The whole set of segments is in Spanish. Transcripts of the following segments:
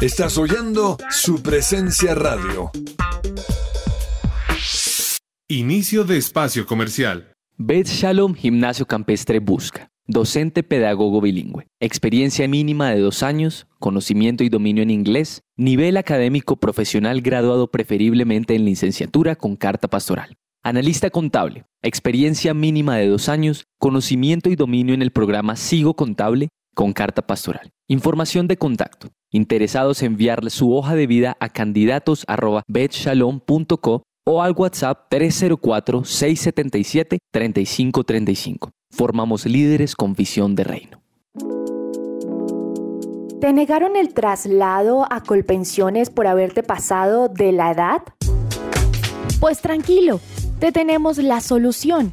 Estás oyendo su presencia radio. Inicio de espacio comercial. Beth Shalom Gimnasio Campestre busca. Docente pedagogo bilingüe. Experiencia mínima de dos años, conocimiento y dominio en inglés, nivel académico profesional graduado preferiblemente en licenciatura con carta pastoral. Analista contable. Experiencia mínima de dos años, conocimiento y dominio en el programa Sigo Contable con carta pastoral. Información de contacto. Interesados en enviarle su hoja de vida a candidatos.betshalom.co o al WhatsApp 304-677-3535. Formamos líderes con visión de reino. ¿Te negaron el traslado a Colpensiones por haberte pasado de la edad? Pues tranquilo, te tenemos la solución.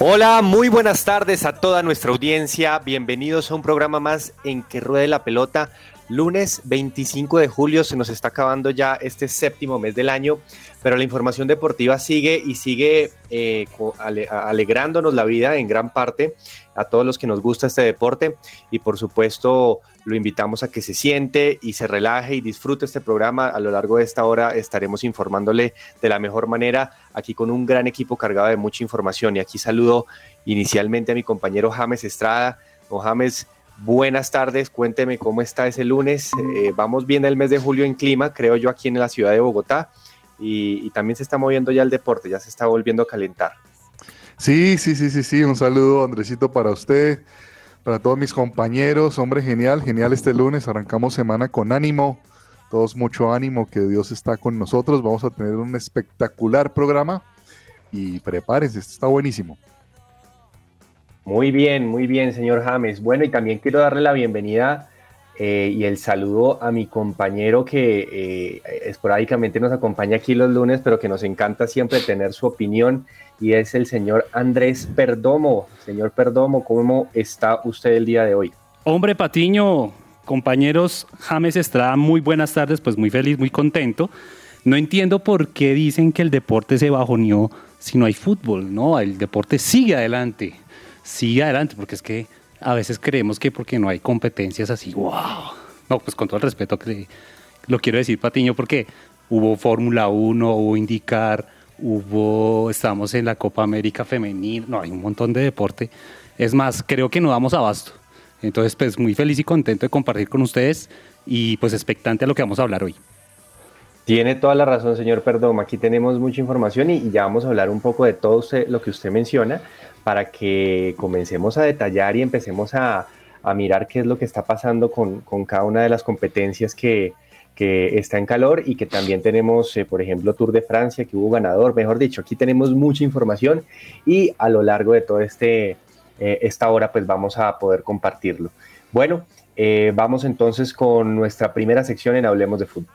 Hola, muy buenas tardes a toda nuestra audiencia. Bienvenidos a un programa más en que ruede la pelota. Lunes 25 de julio se nos está acabando ya este séptimo mes del año, pero la información deportiva sigue y sigue eh, alegrándonos la vida en gran parte a todos los que nos gusta este deporte y por supuesto lo invitamos a que se siente y se relaje y disfrute este programa. A lo largo de esta hora estaremos informándole de la mejor manera aquí con un gran equipo cargado de mucha información y aquí saludo inicialmente a mi compañero James Estrada. Don James, buenas tardes, cuénteme cómo está ese lunes. Eh, vamos bien el mes de julio en clima, creo yo, aquí en la ciudad de Bogotá y también se está moviendo ya el deporte, ya se está volviendo a calentar. Sí, sí, sí, sí, sí. Un saludo, Andresito, para usted, para todos mis compañeros. Hombre, genial, genial este lunes. Arrancamos semana con ánimo. Todos mucho ánimo, que Dios está con nosotros. Vamos a tener un espectacular programa. Y prepárense, esto está buenísimo. Muy bien, muy bien, señor James. Bueno, y también quiero darle la bienvenida eh, y el saludo a mi compañero que eh, esporádicamente nos acompaña aquí los lunes, pero que nos encanta siempre tener su opinión, y es el señor Andrés Perdomo. Señor Perdomo, ¿cómo está usted el día de hoy? Hombre Patiño, compañeros James Estrada, muy buenas tardes, pues muy feliz, muy contento. No entiendo por qué dicen que el deporte se bajoneó si no hay fútbol, ¿no? El deporte sigue adelante, sigue adelante, porque es que a veces creemos que porque no hay competencias así, wow. No, pues con todo el respeto que lo quiero decir, Patiño, porque hubo Fórmula 1, hubo IndyCar, hubo, estamos en la Copa América Femenil, no, hay un montón de deporte. Es más, creo que no damos abasto. Entonces, pues muy feliz y contento de compartir con ustedes y pues expectante a lo que vamos a hablar hoy. Tiene toda la razón, señor Perdomo. Aquí tenemos mucha información y, ya vamos a hablar un poco de todo usted- lo que usted menciona para que comencemos a detallar y empecemos a, a mirar qué es lo que está pasando con, con cada una de las competencias que, que está en calor y que también tenemos, eh, por ejemplo, Tour de Francia, que hubo ganador. Mejor dicho, aquí tenemos mucha información y a lo largo de todo este eh, esta hora, pues vamos a poder compartirlo. Bueno, eh, vamos entonces con nuestra primera sección en Hablemos de Fútbol.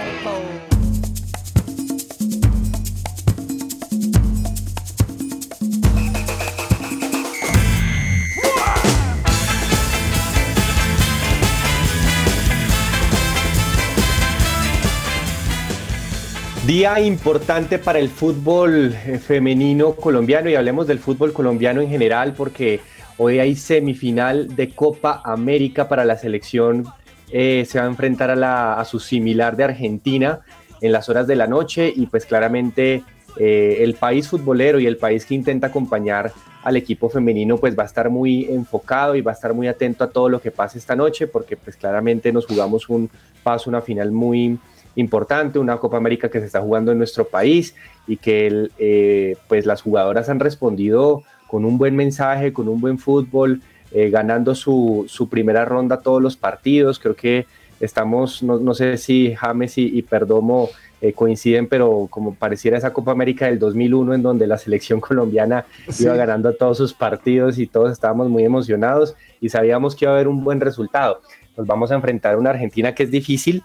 Día importante para el fútbol eh, femenino colombiano y hablemos del fútbol colombiano en general porque hoy hay semifinal de Copa América para la selección. eh, se va a enfrentar a, la, a su similar de Argentina en las horas de la noche y pues claramente eh, el país futbolero y el país que intenta acompañar al equipo femenino pues va a estar muy enfocado y va a estar muy atento a todo lo que pase esta noche porque pues claramente nos jugamos un paso, una final muy importante, una Copa América que se está jugando en nuestro país y que el, eh, pues las jugadoras han respondido con un buen mensaje, con un buen fútbol, eh, ganando su, su, primera ronda todos los partidos. Creo que estamos, no, no sé si James y, y Perdomo eh, coinciden, pero como pareciera esa Copa América del 2001 en donde la selección colombiana sí. iba ganando todos sus partidos y todos estábamos muy emocionados y sabíamos que iba a haber un buen resultado. Nos vamos a enfrentar a una Argentina que es difícil,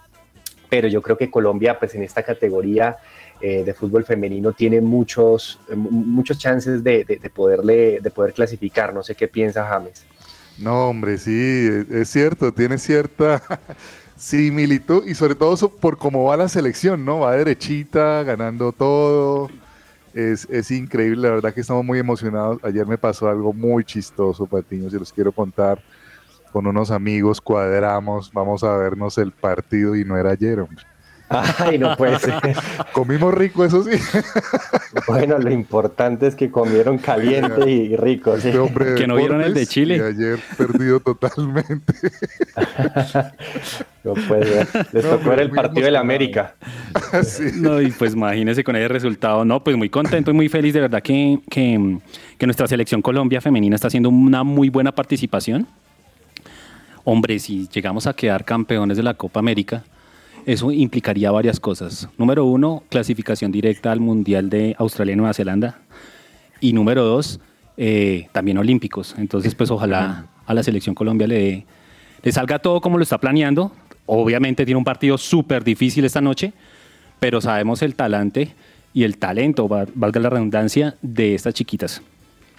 pero yo creo que Colombia, pues en esta categoría eh, de fútbol femenino, tiene muchos, eh, muchos chances de, de, de, poderle, de poder clasificar. No sé qué piensa James. No, hombre, sí, es cierto, tiene cierta similitud y sobre todo por cómo va la selección, ¿no? Va derechita, ganando todo. Es, es, increíble, la verdad que estamos muy emocionados. Ayer me pasó algo muy chistoso, Patiño, si los quiero contar con unos amigos, cuadramos, vamos a vernos el partido y no era ayer, hombre. Ay, no puede ser. Comimos rico, eso sí. Bueno, lo importante es que comieron caliente y rico. ¿sí? Este hombre que no vieron el de Chile. Y ayer perdido totalmente. no puede ser. Les no, tocó ver el partido de la América. sí. No, y pues imagínense con ese resultado. No, pues muy contento y muy feliz de verdad que, que, que nuestra selección Colombia femenina está haciendo una muy buena participación hombre, si llegamos a quedar campeones de la Copa América, eso implicaría varias cosas. Número uno, clasificación directa al Mundial de Australia y Nueva Zelanda. Y número dos, eh, también olímpicos. Entonces, pues ojalá a la selección Colombia le, le salga todo como lo está planeando. Obviamente tiene un partido súper difícil esta noche, pero sabemos el talante y el talento, valga la redundancia, de estas chiquitas.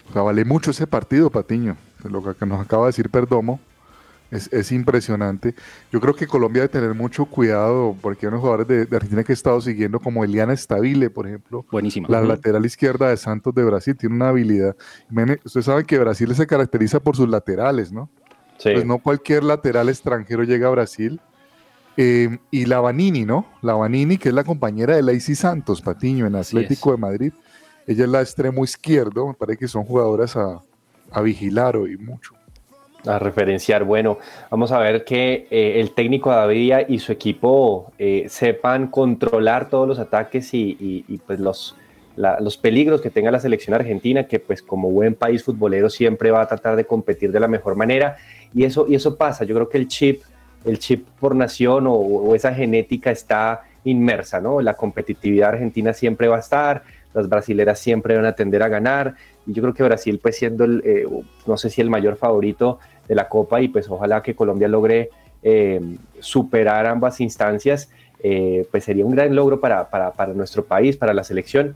O sea, vale mucho ese partido, Patiño. Lo que nos acaba de decir Perdomo, es, es, impresionante. Yo creo que Colombia debe tener mucho cuidado porque hay unos jugadores de, de, Argentina que he estado siguiendo, como Eliana Stabile, por ejemplo. Buenísima. La uh -huh. lateral izquierda de Santos de Brasil tiene una habilidad. Ustedes saben que Brasil se caracteriza por sus laterales, ¿no? Sí. Pues no cualquier lateral extranjero llega a Brasil. Eh, y la Vanini, ¿no? La Vanini, que es la compañera de Lacey Santos, Patiño, en Atlético de Madrid. Ella es la extremo izquierdo. Me parece que son jugadoras a, a vigilar hoy mucho a referenciar. Bueno, vamos a ver que eh, el técnico David y su equipo eh, sepan controlar todos los ataques y, pues los, los peligros que tenga la selección argentina, que pues como buen país futbolero siempre va a tratar de competir de la mejor manera. Y eso, y eso pasa, yo creo que el chip, el chip por nación o, o esa genética está inmersa, ¿no? La competitividad argentina siempre va a estar, las brasileras siempre van a tender a ganar y yo creo que Brasil pues siendo el, eh, no sé si el mayor favorito de la Copa y pues ojalá que Colombia logre eh, superar ambas instancias, eh, pues sería un gran logro para, para, para, nuestro país, para la selección.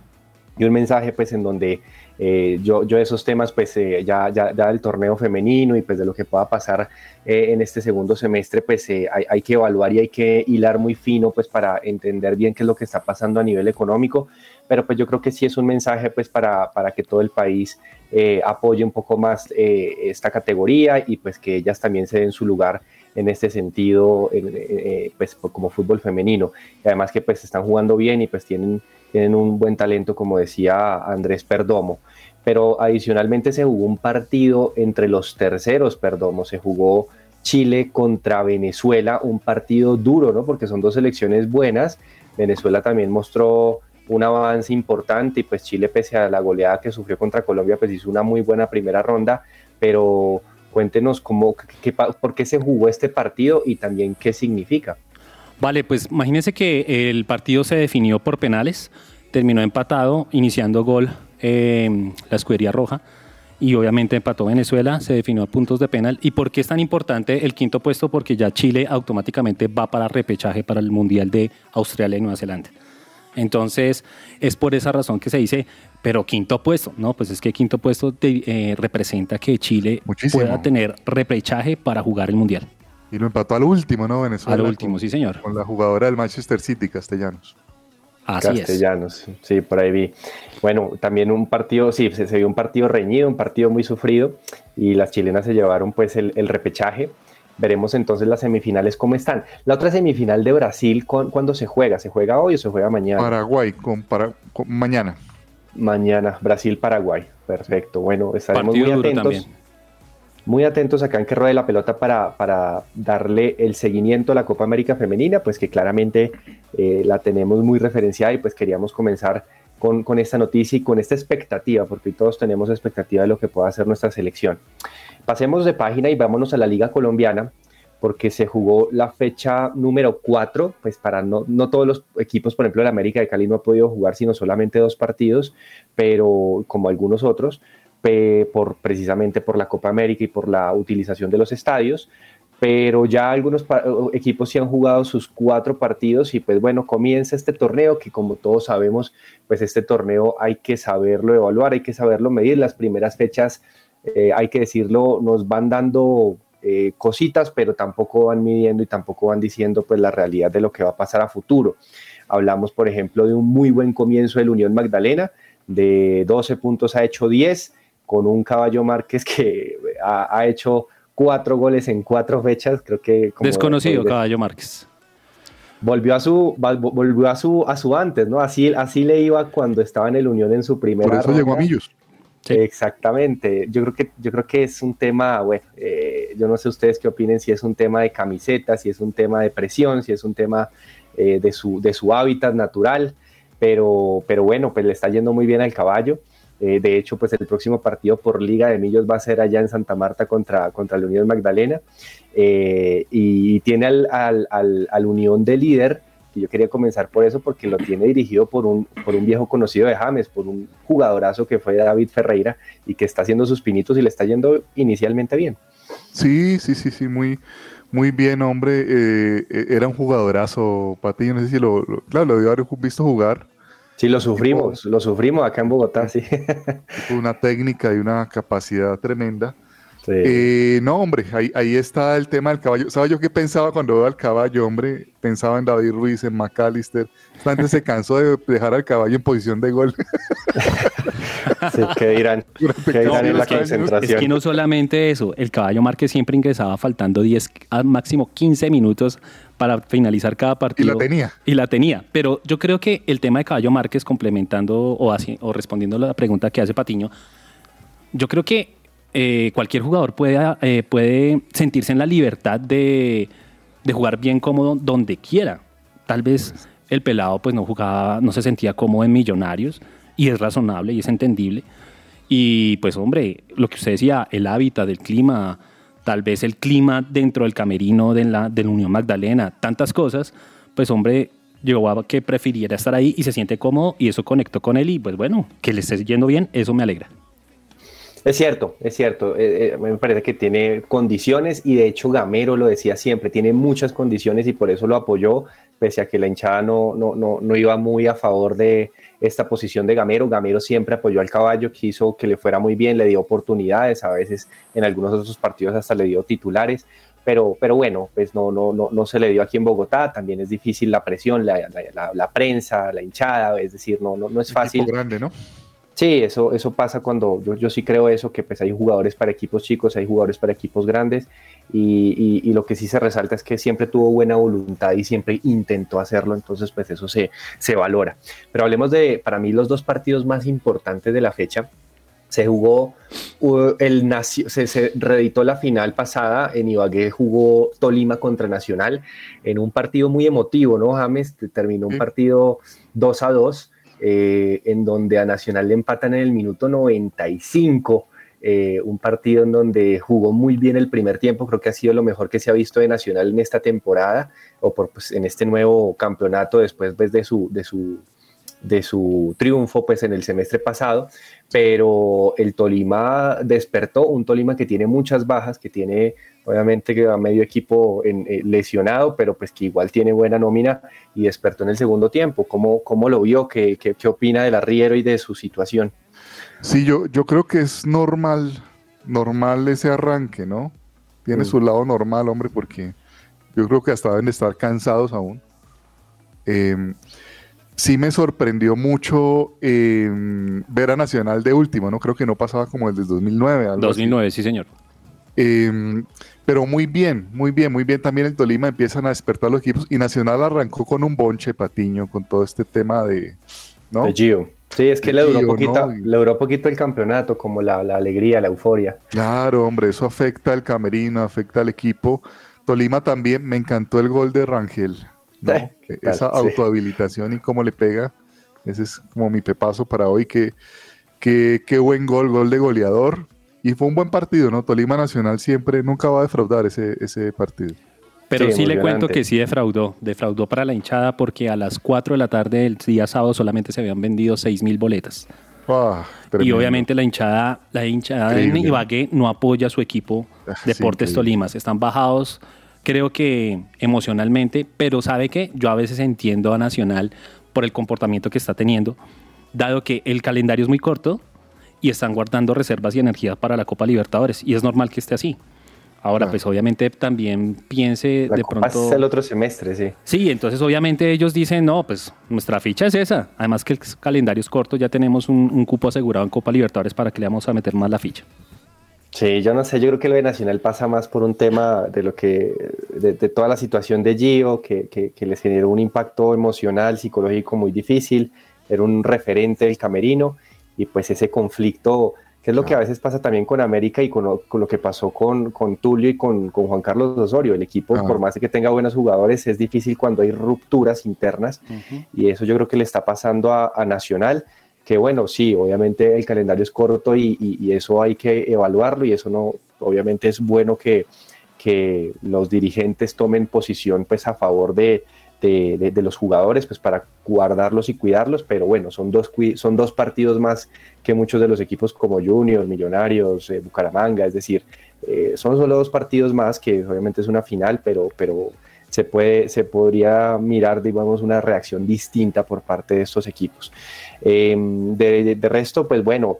Y un mensaje pues en donde eh, yo, yo esos temas pues ya, ya, ya, del torneo femenino y pues de lo que pueda pasar en este segundo semestre pues hay, hay, que evaluar y hay que hilar muy fino pues para entender bien qué es lo que está pasando a nivel económico pero pues yo creo que sí es un mensaje pues para, para que todo el país eh, apoye un poco más eh, esta categoría y pues que ellas también se den su lugar en este sentido eh, pues como fútbol femenino. Y además que pues están jugando bien y pues tienen, tienen un buen talento como decía Andrés Perdomo. Pero adicionalmente se jugó un partido entre los terceros Perdomo. Se jugó Chile contra Venezuela un partido duro no porque son dos selecciones buenas. Venezuela también mostró un avance importante y pues Chile pese a la goleada que sufrió contra Colombia pues hizo una muy buena primera ronda, pero cuéntenos cómo, qué, por qué se jugó este partido y también qué significa. Vale, pues imagínense que el partido se definió por penales, terminó empatado, iniciando gol eh, la escudería roja y obviamente empató Venezuela, se definió a puntos de penal. ¿Y por qué es tan importante el quinto puesto? Porque ya Chile automáticamente va para repechaje para el Mundial de Australia y Nueva Zelanda. Entonces, es por esa razón que se dice, pero quinto puesto, ¿no? Pues es que quinto puesto eh, representa que Chile pueda tener repechaje para jugar el Mundial. Y lo empató al último, ¿no? Venezuela. Al último, sí, señor. Con la jugadora del Manchester City, Castellanos. Así Castellanos, sí, por ahí vi. Bueno, también un partido, sí, se, vio un partido reñido, un partido muy sufrido, y las chilenas se llevaron pues el, repechaje. Veremos entonces las semifinales cómo están. La otra semifinal de Brasil, ¿cuándo se juega? ¿Se juega hoy o se juega mañana? Paraguay, con, para, mañana. Mañana, Brasil-Paraguay. Perfecto. Bueno, estaremos muy atentos muy atentos acá en que ruede la pelota para, para, darle el seguimiento a la Copa América Femenina, pues que claramente eh, la tenemos muy referenciada y pues queríamos comenzar con, con, esta noticia y con esta expectativa, porque todos tenemos expectativa de lo que pueda hacer nuestra selección. Pasemos de página y vámonos a la Liga Colombiana, porque se jugó la fecha número 4, pues para no, no todos los equipos, por ejemplo, el América de Cali no ha podido jugar sino solamente dos partidos, pero como algunos otros, por, precisamente por la Copa América y por la utilización de los estadios, pero ya algunos equipos sí han jugado sus cuatro partidos y pues bueno, comienza este torneo que como todos sabemos, pues este torneo hay que saberlo evaluar, hay que saberlo medir, las primeras fechas, eh, hay que decirlo, nos van dando eh, cositas, pero tampoco van midiendo y tampoco van diciendo pues la realidad de lo que va a pasar a futuro. Hablamos, por ejemplo, de un muy buen comienzo del Unión Magdalena, de 12 puntos ha hecho 10, con un caballo Márquez que ha, hecho cuatro goles en cuatro fechas, creo que... Desconocido caballo Márquez. Volvió a su, volvió a su, a su antes, ¿no? Así, así le iba cuando estaba en el Unión en su primera. Por eso llegó a Millos. Exactamente. Yo creo que, yo creo que es un tema, bueno, eh, yo no sé ustedes qué opinen, si es un tema de camiseta, si es un tema de presión, si es un tema eh, de, su, de su hábitat natural, pero, pero bueno, pues le está yendo muy bien al caballo. Eh, de hecho, pues el próximo partido por Liga de Millos va a ser allá en Santa Marta contra, contra la Unión Magdalena. Eh, y tiene al, al, Unión de líder, que yo quería comenzar por eso, porque lo tiene dirigido por un, por un viejo conocido de James, por un jugadorazo que fue David Ferreira y que está haciendo sus pinitos y le está yendo inicialmente bien. Sí, sí, sí, sí, muy, muy bien, hombre. Eh, era un jugadorazo, Patiño, no sé si lo, claro, lo haber visto jugar Sí, lo sufrimos, lo sufrimos acá en Bogotá, sí. Una técnica y una capacidad tremenda. Eh, no, hombre, ahí, está el tema del caballo. ¿Sabes yo qué pensaba cuando veo al caballo, hombre? Pensaba en David Ruiz, en McAllister. Antes se cansó de dejar al caballo en posición de gol. sí, ¿qué dirán? ¿Qué dirán en la concentración? Es que no solamente eso, el caballo Márquez siempre ingresaba faltando 10, máximo 15 minutos para finalizar cada partido. Y la tenía. Y la tenía. Pero yo creo que el tema de Caballo Márquez, complementando o, así, o respondiendo a la pregunta que hace Patiño, yo creo que eh, cualquier jugador puede, eh, puede sentirse en la libertad de, jugar bien cómodo donde quiera. Tal vez el pelado pues no jugaba, no se sentía cómodo en Millonarios y es razonable y es entendible. Y pues hombre, lo que usted decía, el hábitat, el clima, tal vez el clima dentro del camerino de la, de la Unión Magdalena, tantas cosas, pues hombre, llegó a que prefiriera estar ahí y se siente cómodo y eso conectó con él y pues bueno, que le esté yendo bien, eso me alegra. Es cierto, es cierto. Eh, eh, me parece que tiene condiciones y de hecho Gamero lo decía siempre, tiene muchas condiciones y por eso lo apoyó, pese a que la hinchada no, no, no, no iba muy a favor de esta posición de Gamero. Gamero siempre apoyó al caballo, quiso que le fuera muy bien, le dio oportunidades, a veces en algunos otros partidos hasta le dio titulares. Pero, pero bueno, pues no, no, no, no se le dio aquí en Bogotá, también es difícil la presión, la, la, la, prensa, la hinchada, es decir, no, no, no es fácil. grande, ¿no? Sí, eso, eso pasa cuando yo, yo sí creo eso, que pues hay jugadores para equipos chicos, hay jugadores para equipos grandes y, y, lo que sí se resalta es que siempre tuvo buena voluntad y siempre intentó hacerlo, entonces pues eso se, se valora. Pero hablemos de, para mí, los dos partidos más importantes de la fecha. Se jugó, el se, se reeditó la final pasada, en Ibagué jugó Tolima contra Nacional en un partido muy emotivo, ¿no, James? Terminó un partido 2 a 2 eh, en donde a Nacional le empatan en el minuto 95. Eh, un partido en donde jugó muy bien el primer tiempo, creo que ha sido lo mejor que se ha visto de Nacional en esta temporada o por, pues, en este nuevo campeonato después pues, de, su, de, su, de su triunfo pues en el semestre pasado, pero el Tolima despertó, un Tolima que tiene muchas bajas, que tiene obviamente que a medio equipo en, eh, lesionado, pero pues que igual tiene buena nómina y despertó en el segundo tiempo. ¿Cómo, cómo lo vio? ¿Qué, qué, qué opina del arriero y de su situación? Sí, yo, yo creo que es normal, normal ese arranque, ¿no? Tiene Mm. su lado normal, hombre, porque yo creo que hasta deben de estar cansados aún. Eh, sí me sorprendió mucho eh, ver a Nacional de último, ¿no? Creo que no pasaba como el del 2009. algo así. 2009, sí, señor. Eh, pero muy bien, muy bien, muy bien. También el Tolima empiezan a despertar los equipos y Nacional arrancó con un bonche patiño, con todo este tema de. ¿no? De Gio. Sí, es que De le duró, Gio, ¿no? le duró poquito el campeonato, como la, la alegría, la euforia. Claro, hombre, eso afecta al camerino, afecta al equipo. Tolima también, me encantó el gol de Rangel. ¿no? Eh, ¿qué Que Esa tal? Sí. autohabilitación y cómo le pega. Ese es como mi pepazo para hoy. Qué, qué, qué buen gol, gol de goleador. Y fue un buen partido, ¿no? Tolima Nacional siempre, nunca va a defraudar ese, ese partido. Pero Sí, sí, le cuento que sí defraudó. Defraudó para la hinchada porque a las 4 de la tarde del día sábado solamente se habían vendido 6 mil boletas. Ah, Y obviamente la hinchada, la hinchada Increíble. Ibagué no apoya a su equipo Ah, sí, Deportes increíble. Tolima. Están bajados, creo que emocionalmente, pero sabe que yo a veces entiendo a Nacional por el comportamiento que está teniendo, dado que el calendario es muy corto y están guardando reservas y energía para la Copa Libertadores. Y es normal que esté así. Ahora, Claro. pues obviamente también piense La de Copa pronto... es el otro semestre, sí. Sí, entonces obviamente ellos dicen, no, pues nuestra ficha es esa. Además que el calendario es corto, ya tenemos un, un cupo asegurado en Copa Libertadores para que le vamos a meter más la ficha. Sí, yo no sé, yo creo que lo de Nacional pasa más por un tema de lo que, de, de toda la situación de Gio, que, que, que les generó un impacto emocional, psicológico muy difícil, era un referente del camerino, y pues ese conflicto, que es lo que a veces pasa también con América y con lo, con lo que pasó con, con Tulio y con, con Juan Carlos Osorio, el equipo, Ah. por más que tenga buenos jugadores, es difícil cuando hay rupturas internas, y eso yo creo que le está pasando a, a Nacional, que bueno, sí, obviamente el calendario es corto y, y- eso hay que evaluarlo y eso no, obviamente es bueno que, que los dirigentes tomen posición pues a favor de, de- los jugadores pues para guardarlos y cuidarlos, pero bueno, son dos, son dos partidos más que muchos de los equipos como Junior, Millonarios, eh, Bucaramanga, es decir, eh, son solo dos partidos más que obviamente es una final, pero, pero se, puede, se podría mirar, digamos, una reacción distinta por parte de estos equipos. Eh, de, de- de resto, pues bueno,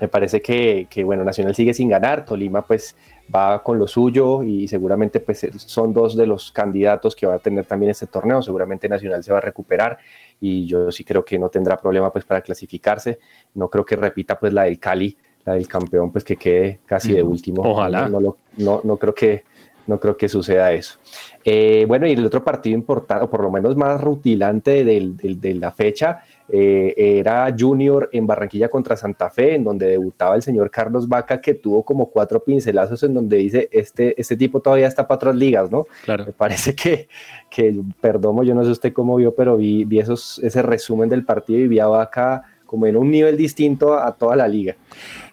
me parece que, que, bueno, Nacional sigue sin ganar, Tolima pues va con lo suyo y seguramente pues son dos de los candidatos que va a tener también este torneo, seguramente Nacional se va a recuperar y yo sí creo que no tendrá problema pues para clasificarse, no creo que repita pues la del Cali, la del campeón pues que quede casi de último, ojalá. no, no, no creo que no creo que suceda eso. Eh, bueno, y el otro partido importante, o por lo menos más rutilante del- del- de la fecha, eh, era Junior en Barranquilla contra Santa Fe, en donde debutaba el señor Carlos Vaca, que tuvo como cuatro pincelazos en donde dice, este, este tipo todavía está para otras ligas, ¿no? Claro. Me parece que, que perdón, yo no sé usted cómo vio, pero vi, vi esos, ese resumen del partido y vi a Vaca como en un nivel distinto a toda la liga.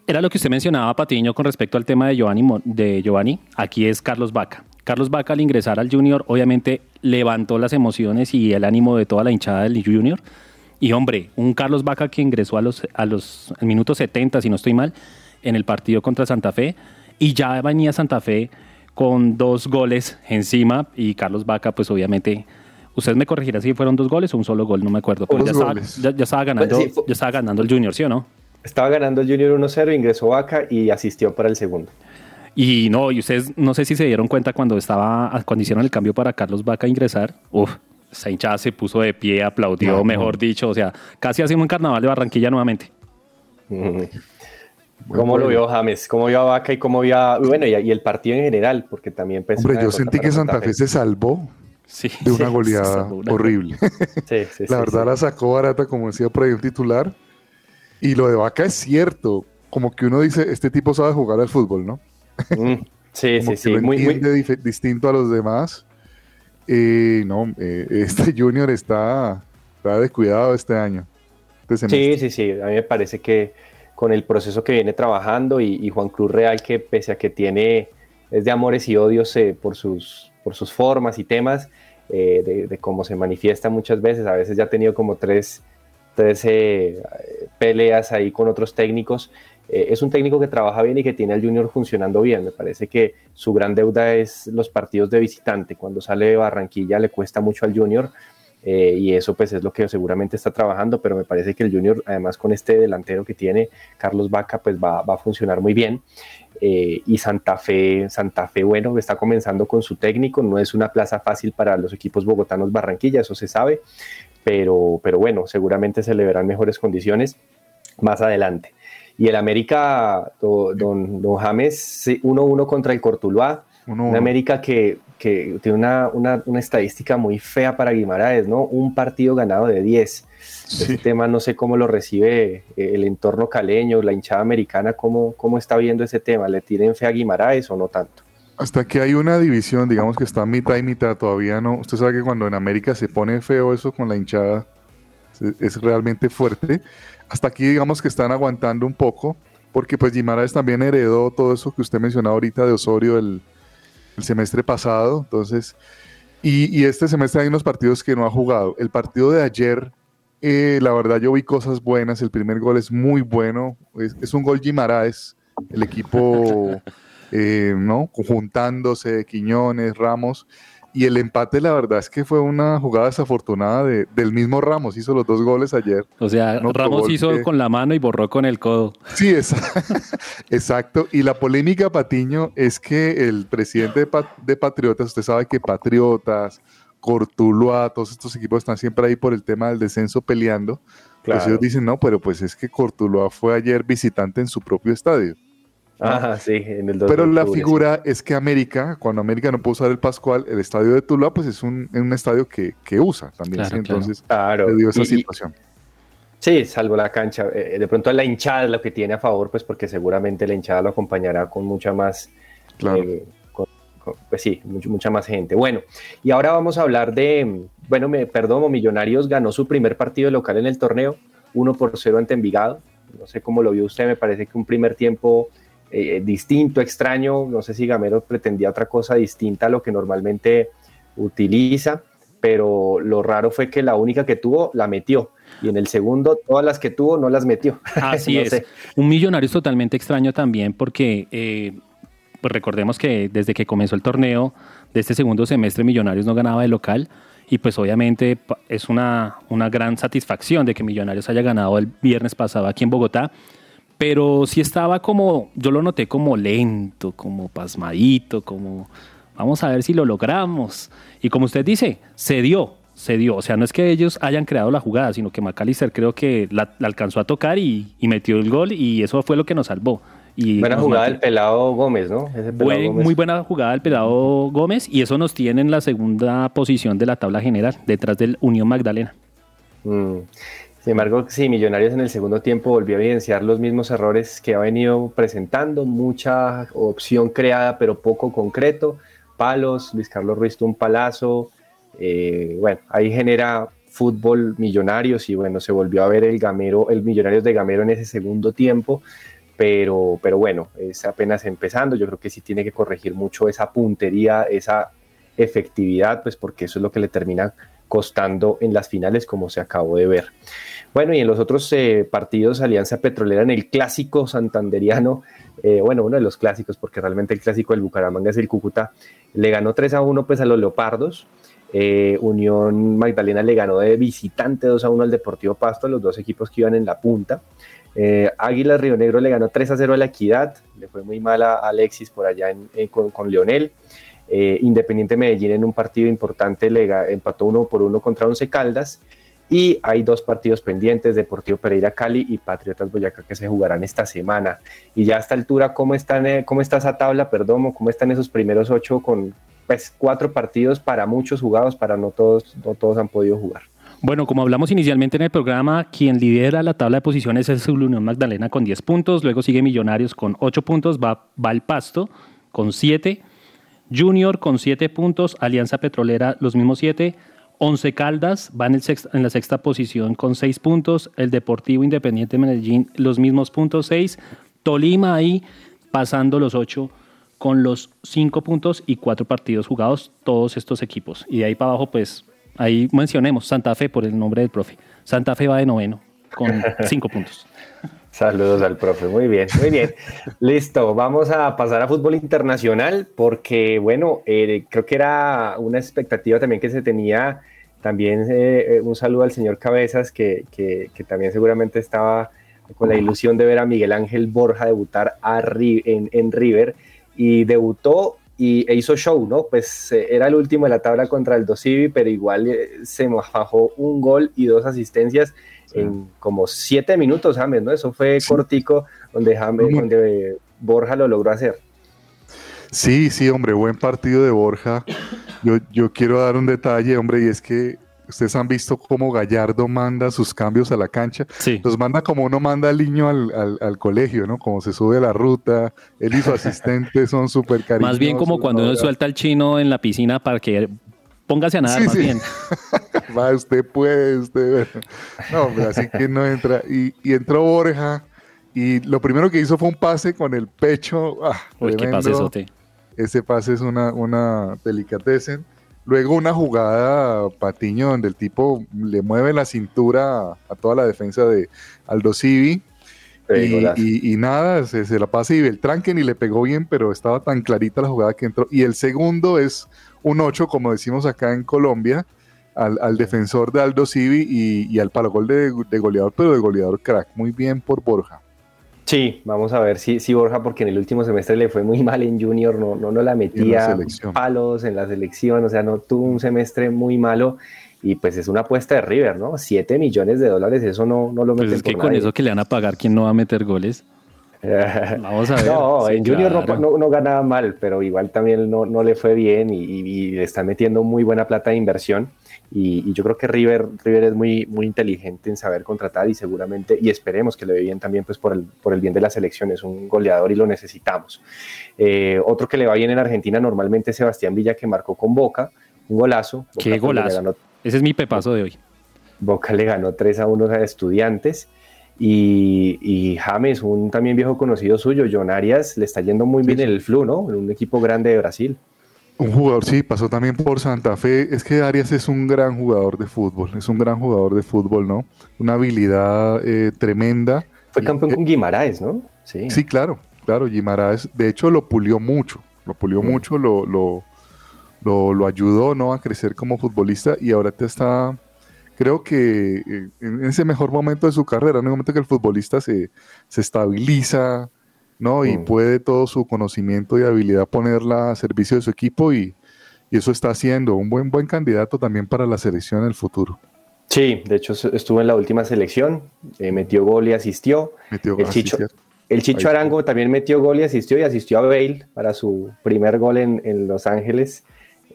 Era lo que usted mencionaba, Patiño, con respecto al tema de Giovanni. De Giovanni. Aquí es Carlos Vaca. Carlos Vaca, al ingresar al Junior, obviamente levantó las emociones y el ánimo de toda la hinchada del Junior. Y hombre, un Carlos Vaca que ingresó a los, a los al minuto 70, si no estoy mal, en el partido contra Santa Fe. Y ya venía Santa Fe con dos goles encima. Y Carlos Vaca, pues obviamente. Usted me corregirá si fueron dos goles o un solo gol, no me acuerdo. Pero ya estaba, ya, ya estaba ganando, Pues sí, fue- ya estaba ganando el Junior, ¿sí o no? Estaba ganando el Junior 1-0, ingresó Vaca y asistió para el segundo. Y no, y ustedes no sé si se dieron cuenta cuando estaba, cuando hicieron el cambio para Carlos Vaca ingresar, uf, esa hinchada se puso de pie, aplaudió, No, mejor no. dicho, o sea, casi hacemos un carnaval de Barranquilla nuevamente. ¿Cómo lo vio James? ¿Cómo vio a Vaca y cómo vio a... Bueno, y, y el partido en general? Porque también... Pues, Hombre, yo sentí que Santa Fe se salvó Sí, de una sí, goleada sí, una- horrible. Sí, sí, La sí, verdad sí. la sacó barata, como decía por ahí un titular. Y lo de Vaca es cierto. Como que uno dice, este tipo sabe jugar al fútbol, ¿no? Mm, Sí, Como sí, que sí. lo Muy, muy, entiende distinto a los demás. Eh, no, eh, este Junior está, está descuidado este año. este. Sí, sí, sí. A mí me parece que con el proceso que viene trabajando y, y Juan Cruz Real, que pese a que tiene, es de amores y odios eh, por, sus, por sus formas y temas, eh, de, de cómo se manifiesta muchas veces, a veces ya ha tenido como tres, entonces eh, peleas ahí con otros técnicos. Eh, es un técnico que trabaja bien y que tiene al Junior funcionando bien. Me parece que su gran deuda es los partidos de visitante. Cuando sale de Barranquilla le cuesta mucho al Junior eh, y eso pues es lo que seguramente está trabajando, pero me parece que el Junior, además con este delantero que tiene, Carlos Vaca, pues va, a funcionar muy bien. Y Santa Fe, Santa Fe, bueno, está comenzando con su técnico, no es una plaza fácil para los equipos bogotanos Barranquilla, eso se sabe, pero, pero bueno, seguramente se le verán mejores condiciones más adelante. Y el América, don, don James, 1-1 contra el Cortuluá, un América que que tiene una, una, una, estadística muy fea para Guimaraes, ¿no? Un partido ganado de 10. Este tema no sé cómo lo recibe eh, el entorno caleño, la hinchada americana, cómo, cómo está viendo ese tema. ¿Le tienen fe a Guimaraes o no tanto? Hasta que hay una división, digamos que está mitad y mitad, todavía no. Usted sabe que cuando en América se pone feo eso con la hinchada, es realmente fuerte. Hasta aquí digamos que están aguantando un poco, porque pues Guimaraes también heredó todo eso que usted mencionaba ahorita de Osorio, el, semestre pasado, entonces, y, este semestre hay unos partidos que no ha jugado. El partido de ayer, eh, la verdad yo vi cosas buenas, el primer gol es muy bueno, es, un gol Guimaraes, el equipo, eh, ¿no? Juntándose, Quiñones, Ramos, y el empate, la verdad es que fue una jugada desafortunada de, del mismo Ramos. Hizo los dos goles ayer. O sea, Ramos hizo con la mano y borró con el codo. Sí, es, exacto. Y la polémica, Patiño, es que el presidente de, Patriotas, usted sabe que Patriotas, Cortuluá, todos estos equipos están siempre ahí por el tema del descenso peleando. Pues ellos dicen, no, pero pues es que Cortuluá fue ayer visitante en su propio estadio. Ajá, sí, en el Pero la figura es que América, cuando América no puede usar el Pascual, el estadio de Tula, pues es un, un estadio que, que, usa también. Entonces, claro. dio esa situación. Sí, salvo la cancha. Eh, de pronto la hinchada es lo que tiene a favor, pues porque seguramente la hinchada lo acompañará con mucha más. Claro. Eh, pues sí, mucha más gente. Bueno, y ahora vamos a hablar de. Bueno, me perdón, Millonarios ganó su primer partido local en el torneo, 1 por 0 ante Envigado. No sé cómo lo vio usted, me parece que un primer tiempo eh, distinto, extraño. No sé si Gamero pretendía otra cosa distinta a lo que normalmente utiliza, pero lo raro fue que la única que tuvo la metió. Y en el segundo, todas las que tuvo no las metió. Así es. Un millonario es totalmente extraño también porque eh, pues recordemos que desde que comenzó el torneo de este segundo semestre, Millonarios no ganaba de local y pues obviamente es una, una gran satisfacción de que Millonarios haya ganado el viernes pasado aquí en Bogotá pero sí estaba como, yo lo noté como lento, como pasmadito, como vamos a ver si lo logramos. Y como usted dice, se dio, se dio. O sea, no es que ellos hayan creado la jugada, sino que McAllister creo que la, alcanzó a tocar y, metió el gol y eso fue lo que nos salvó. Y buena jugada del pelado Gómez, ¿no? Muy buena jugada del pelado Gómez y eso nos tiene en la segunda posición de la tabla general, detrás del Unión Magdalena. Mm. Sin embargo, sí, Millonarios en el segundo tiempo volvió a evidenciar los mismos errores que ha venido presentando, mucha opción creada pero poco concreto, palos, Luis Carlos Ruiz un palazo, eh, bueno, ahí genera fútbol Millonarios y bueno, se volvió a ver el Gamero, el Millonarios de Gamero en ese segundo tiempo, pero, pero bueno, es apenas empezando, yo creo que sí tiene que corregir mucho esa puntería, esa efectividad, pues porque eso es lo que le termina costando en las finales, como se acabó de ver. Bueno, y en los otros eh, partidos, Alianza Petrolera en el clásico santanderiano, eh, bueno, uno de los clásicos, porque realmente el clásico del Bucaramanga es el Cúcuta, le ganó 3 a 1 pues a los Leopardos. Eh, Unión Magdalena le ganó de visitante 2 a 1 al Deportivo Pasto, los dos equipos que iban en la punta. Águila Río Negro le ganó 3 a 0 a la Equidad, le fue muy mal a Alexis por allá con, con Leonel. Eh, Independiente Medellín en un partido importante le empató uno por uno contra Once Caldas. Y hay dos partidos pendientes, Deportivo Pereira Cali y Patriotas Boyacá, que se jugarán esta semana. Y ya a esta altura, ¿cómo, están, eh, cómo está esa tabla, perdón, cómo están esos primeros ocho con pues, cuatro partidos para muchos jugados, para no todos, no todos han podido jugar? Bueno, como hablamos inicialmente en el programa, quien lidera la tabla de posiciones es el Unión Magdalena con 10 puntos, luego sigue Millonarios con 8 puntos, va, va el Pasto con 7, Junior con 7 puntos, Alianza Petrolera los mismos 7, Once Caldas va en, el en la sexta posición con 6 puntos, el Deportivo Independiente Medellín los mismos puntos 6, Tolima ahí pasando los 8 con los 5 puntos y 4 partidos jugados todos estos equipos. Y de ahí para abajo pues ahí mencionemos Santa Fe por el nombre del profe. Santa Fe va de noveno con cinco puntos. Saludos al profe, muy bien, muy bien. Listo, vamos a pasar a fútbol internacional porque, bueno, eh, creo que era una expectativa también que se tenía. También eh, un saludo al señor Cabezas, que, que, también seguramente estaba con la ilusión de ver a Miguel Ángel Borja debutar en, en, River y debutó y, e hizo show, ¿no? Pues eh, era el último de la tabla contra el Dosivi, pero igual se bajó un gol y dos asistencias en como siete minutos, James, ¿no? Eso fue cortico donde, James, donde Borja lo logró hacer. Sí, sí, hombre, buen partido de Borja. Yo, yo quiero dar un detalle, hombre, y es que ustedes han visto cómo Gallardo manda sus cambios a la cancha. Sí. Los manda como uno manda al niño al, al, colegio, ¿no? Como se sube la ruta, él y su asistente son súper cariñosos. Más bien como cuando uno suelta al chino en la piscina para que póngase a nadar más bien. Va, usted puede, usted. No, así que no entra. Y, y, entró Borja y lo primero que hizo fue un pase con el pecho. Ah, Uy, qué pase. Ese pase es una, una delicatessen. Luego una jugada Patiño donde el tipo le mueve la cintura a, toda la defensa de Aldo Civi. Y, y, nada, se, se, la pasa y Beltrán que ni le pegó bien, pero estaba tan clarita la jugada que entró. Y el segundo es un 8, como decimos acá en Colombia, al, defensor de Aldo Civi y, al palo gol de, goleador, pero de goleador crack. Muy bien por Borja. Sí, vamos a ver si, si Borja, porque en el último semestre le fue muy mal en Junior, no, no, no la metía palos en la selección, o sea, no tuvo un semestre muy malo y pues es una apuesta de River, ¿no? 7 millones de dólares, eso no, no lo pues meten es que con eso que le van a pagar, ¿quién no va a meter goles? Vamos a ver. No, en Junior no, ganaba mal, pero igual también no, no le fue bien y, le está metiendo muy buena plata de inversión. Y, yo creo que River, River es muy, muy inteligente en saber contratar y seguramente, y esperemos que le vaya bien también pues por el, por el bien de la selección, es un goleador y lo necesitamos. Eh, otro que le va bien en Argentina normalmente es Sebastián Villa que marcó con Boca, un golazo. Qué golazo. Ese es mi pepazo de hoy. Boca le ganó 3 a 1 a Estudiantes. Y, James, un también viejo conocido suyo, John Arias, le está yendo muy bien en el Flu, ¿no? En un equipo grande de Brasil. Un jugador, sí, pasó también por Santa Fe. Es que Arias es un gran jugador de fútbol, es un gran jugador de fútbol, ¿no? Una habilidad eh, tremenda. Fue campeón con Guimaraes, ¿no? Sí. sí, claro, claro, Guimaraes, de hecho lo pulió mucho, lo pulió mm. mucho, lo, lo, lo, lo, ayudó, ¿no? A crecer como futbolista y ahora te está creo que eh, en ese mejor momento de su carrera, en el momento que el futbolista se, estabiliza, ¿no? Y mm. puede todo su conocimiento y habilidad ponerla a servicio de su equipo y, eso está haciendo un buen, buen candidato también para la selección en el futuro. Sí, de hecho estuvo en la última selección, eh, metió gol y asistió. Metió el, Chicho, el Chicho Arango también metió gol y asistió y asistió a Bale para su primer gol en, Los Ángeles.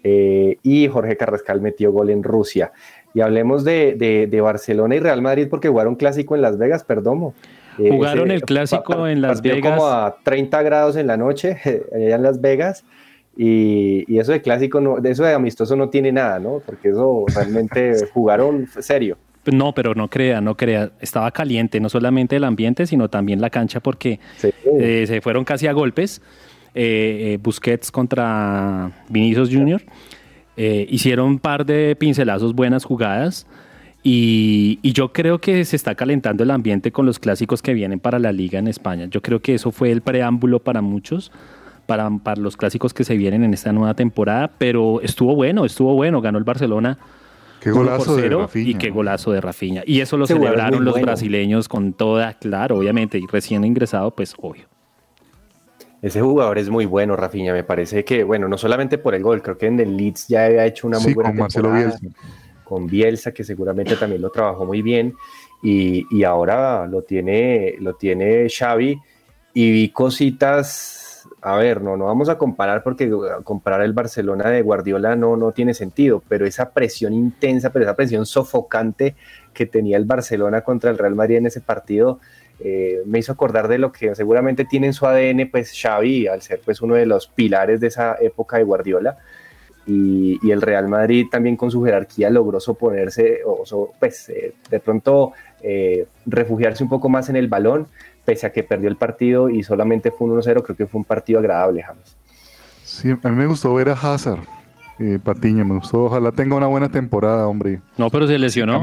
Eh, y Jorge Carrascal metió gol en Rusia. Y hablemos de, Barcelona y Real Madrid porque jugaron clásico en Las Vegas, perdón. Eh, jugaron el clásico en Las Vegas. como a 30 grados en la noche, allá en Las Vegas. Y, eso de clásico, no, de eso de amistoso no tiene nada, ¿no? Porque eso realmente jugaron serio. No, pero no crea, no crea. Estaba caliente, no solamente el ambiente, sino también la cancha, porque eh, se fueron casi a golpes. Eh, Busquets contra Vinicius Jr. Eh, hicieron un par de pincelazos, buenas jugadas. Y, yo creo que se está calentando el ambiente con los clásicos que vienen para la liga en España. Yo creo que eso fue el preámbulo para muchos, para, para los clásicos que se vienen en esta nueva temporada. Pero estuvo bueno, estuvo bueno. Ganó el Barcelona. Qué golazo de Y qué golazo de Rafinha. Y eso lo celebraron los brasileños con toda, claro, obviamente. Y recién ingresado, pues obvio. Ese jugador es muy bueno, Rafinha. Me parece que, bueno, no solamente por el gol, creo que en el Leeds ya había hecho una muy buena con Marcelo Bielsa. Con Bielsa, que seguramente también lo trabajó muy bien. Y, ahora lo tiene, lo tiene Xavi. Y vi cositas, a ver, no, no vamos a comparar porque comparar el Barcelona de Guardiola no, no tiene sentido, pero esa presión intensa, pero esa presión sofocante que tenía el Barcelona contra el Real Madrid en ese partido, eh, me hizo acordar de lo que seguramente tiene en su ADN pues Xavi, al ser pues uno de los pilares de esa época de Guardiola. Y, el Real Madrid también con su jerarquía logró soponerse, o pues eh, de pronto eh, refugiarse un poco más en el balón, pese a que perdió el partido y solamente fue 1-0, creo que fue un partido agradable, James. Sí, a mí me gustó ver a Hazard, Patiño, me gustó, ojalá tenga una buena temporada, hombre. No, pero se lesionó.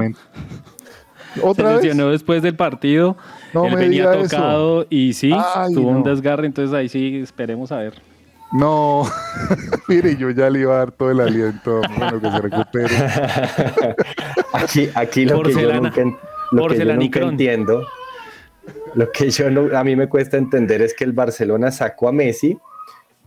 ¿Otra se vez? lesionó después del partido. No Él me venía diga eso. tocado y sí, Ay, tuvo un desgarre, entonces ahí sí esperemos a ver. No, mire, yo ya le iba a dar todo el aliento, bueno, que se recupere. Aquí, aquí lo que yo nunca, en- lo que yo nunca Porcelanicrón. entiendo, lo que yo no, a mí me cuesta entender es que el Barcelona sacó a Messi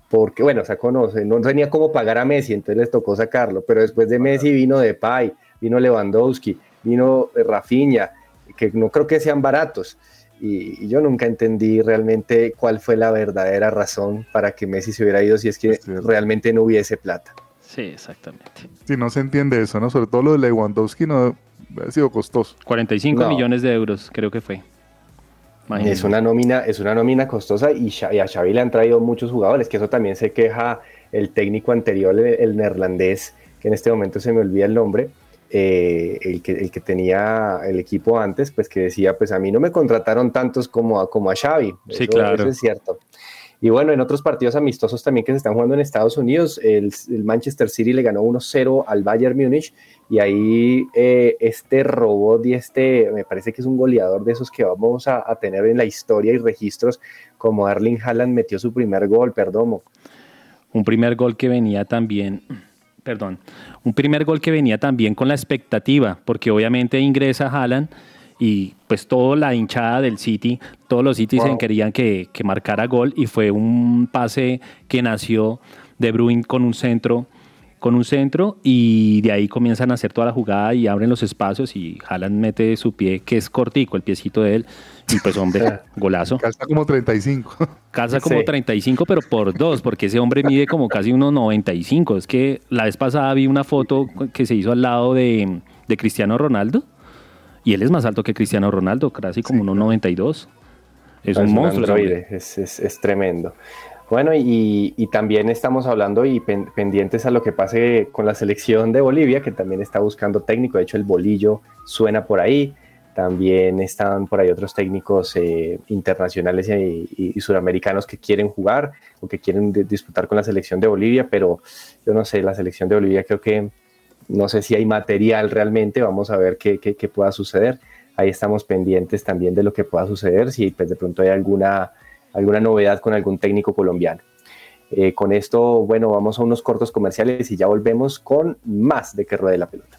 porque, bueno, sacó no, sé, no tenía cómo pagar a Messi, entonces les tocó sacarlo, pero después de Messi vino Depay, vino Lewandowski, vino eh, Rafinha, que no creo que sean baratos. Y, y yo nunca entendí realmente cuál fue la verdadera razón para que Messi se hubiera ido si es que realmente no hubiese plata. Sí, exactamente. Si no se entiende eso, ¿no? Sobre todo lo de Lewandowski no ha sido costoso. 45 No. millones de euros, creo que fue. Imagínense. Es una nómina, es una nómina costosa y, a Xavi le han traído muchos jugadores, que eso también se queja el técnico anterior, el, el neerlandés, que en este momento se me olvida el nombre, eh, el, que, el que tenía el equipo antes, pues que decía, pues a mí no me contrataron tantos como a, como a Xavi. Sí, Eso- claro. Eso es cierto. Y bueno, en otros partidos amistosos también que se están jugando en Estados Unidos, el, el Manchester City le ganó 1-0 al Bayern Múnich y ahí eh, este robot y este, me parece que es un goleador de esos que vamos a, a tener en la historia y registros, como Erling Haaland metió su primer gol, Perdomo. un primer gol que venía también, perdón, un primer gol que venía también con la expectativa, porque obviamente ingresa Haaland y pues toda la hinchada del City, todos los Citizens Wow. querían que, que marcara gol y fue un pase que nació de Bruin con un centro con un centro y de ahí comienzan a hacer toda la jugada y abren los espacios y Haaland mete su pie que es cortico el piecito de él y pues hombre golazo Calza como 35. Calza como Sí. 35, pero por dos, porque ese hombre mide como casi unos 95. Es que la vez pasada vi una foto que se hizo al lado de, de Cristiano Ronaldo y él es más alto que Cristiano Ronaldo, casi como unos 92. Es un monstruo. es, es- es tremendo. Bueno, y, también estamos hablando y pen- pendientes a lo que pase con la selección de Bolivia, que también está buscando técnico. De hecho, el bolillo suena por ahí. También están por ahí otros técnicos eh, internacionales y, y- suramericanos que quieren jugar o que quieren di- disputar con la selección de Bolivia, pero yo no sé, la selección de Bolivia creo que no sé si hay material realmente, vamos a ver qué, qué- qué pueda suceder. Ahí estamos pendientes también de lo que pueda suceder, si pues, de pronto hay alguna, alguna novedad con algún técnico colombiano. Eh, con esto, bueno, vamos a unos cortos comerciales y ya volvemos con más de que ruede la pelota.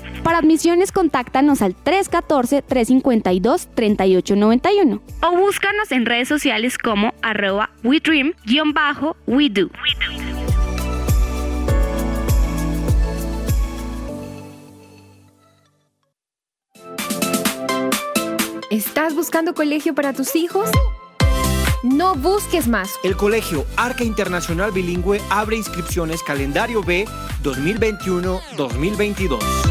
Para admisiones, contáctanos al 314-352-3891 o búscanos en redes sociales como arroba WeDream-WeDo. We do. ¿Estás buscando colegio para tus hijos? No busques más. El Colegio Arca Internacional Bilingüe abre inscripciones calendario B 2021-2022.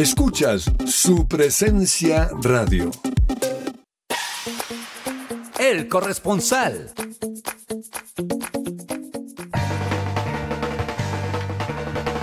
Escuchas su presencia radio. El corresponsal.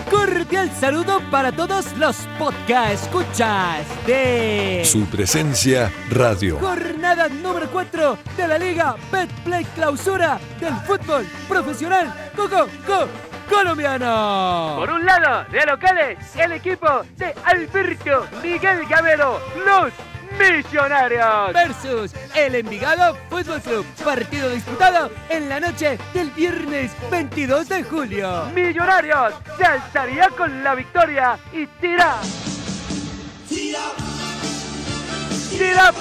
Cordial saludo para todos los podcast escuchas de Su presencia radio. jornada número 4 de la Liga Betplay Clausura del fútbol profesional Coco Co colombiano. Por un lado, de locales, el equipo de Alberto Miguel Gamero, los Millonarios. Versus el Envigado Fútbol Club. Partido disputado en la noche del viernes 22 de julio. Millonarios se alzaría con la victoria y tira. Tira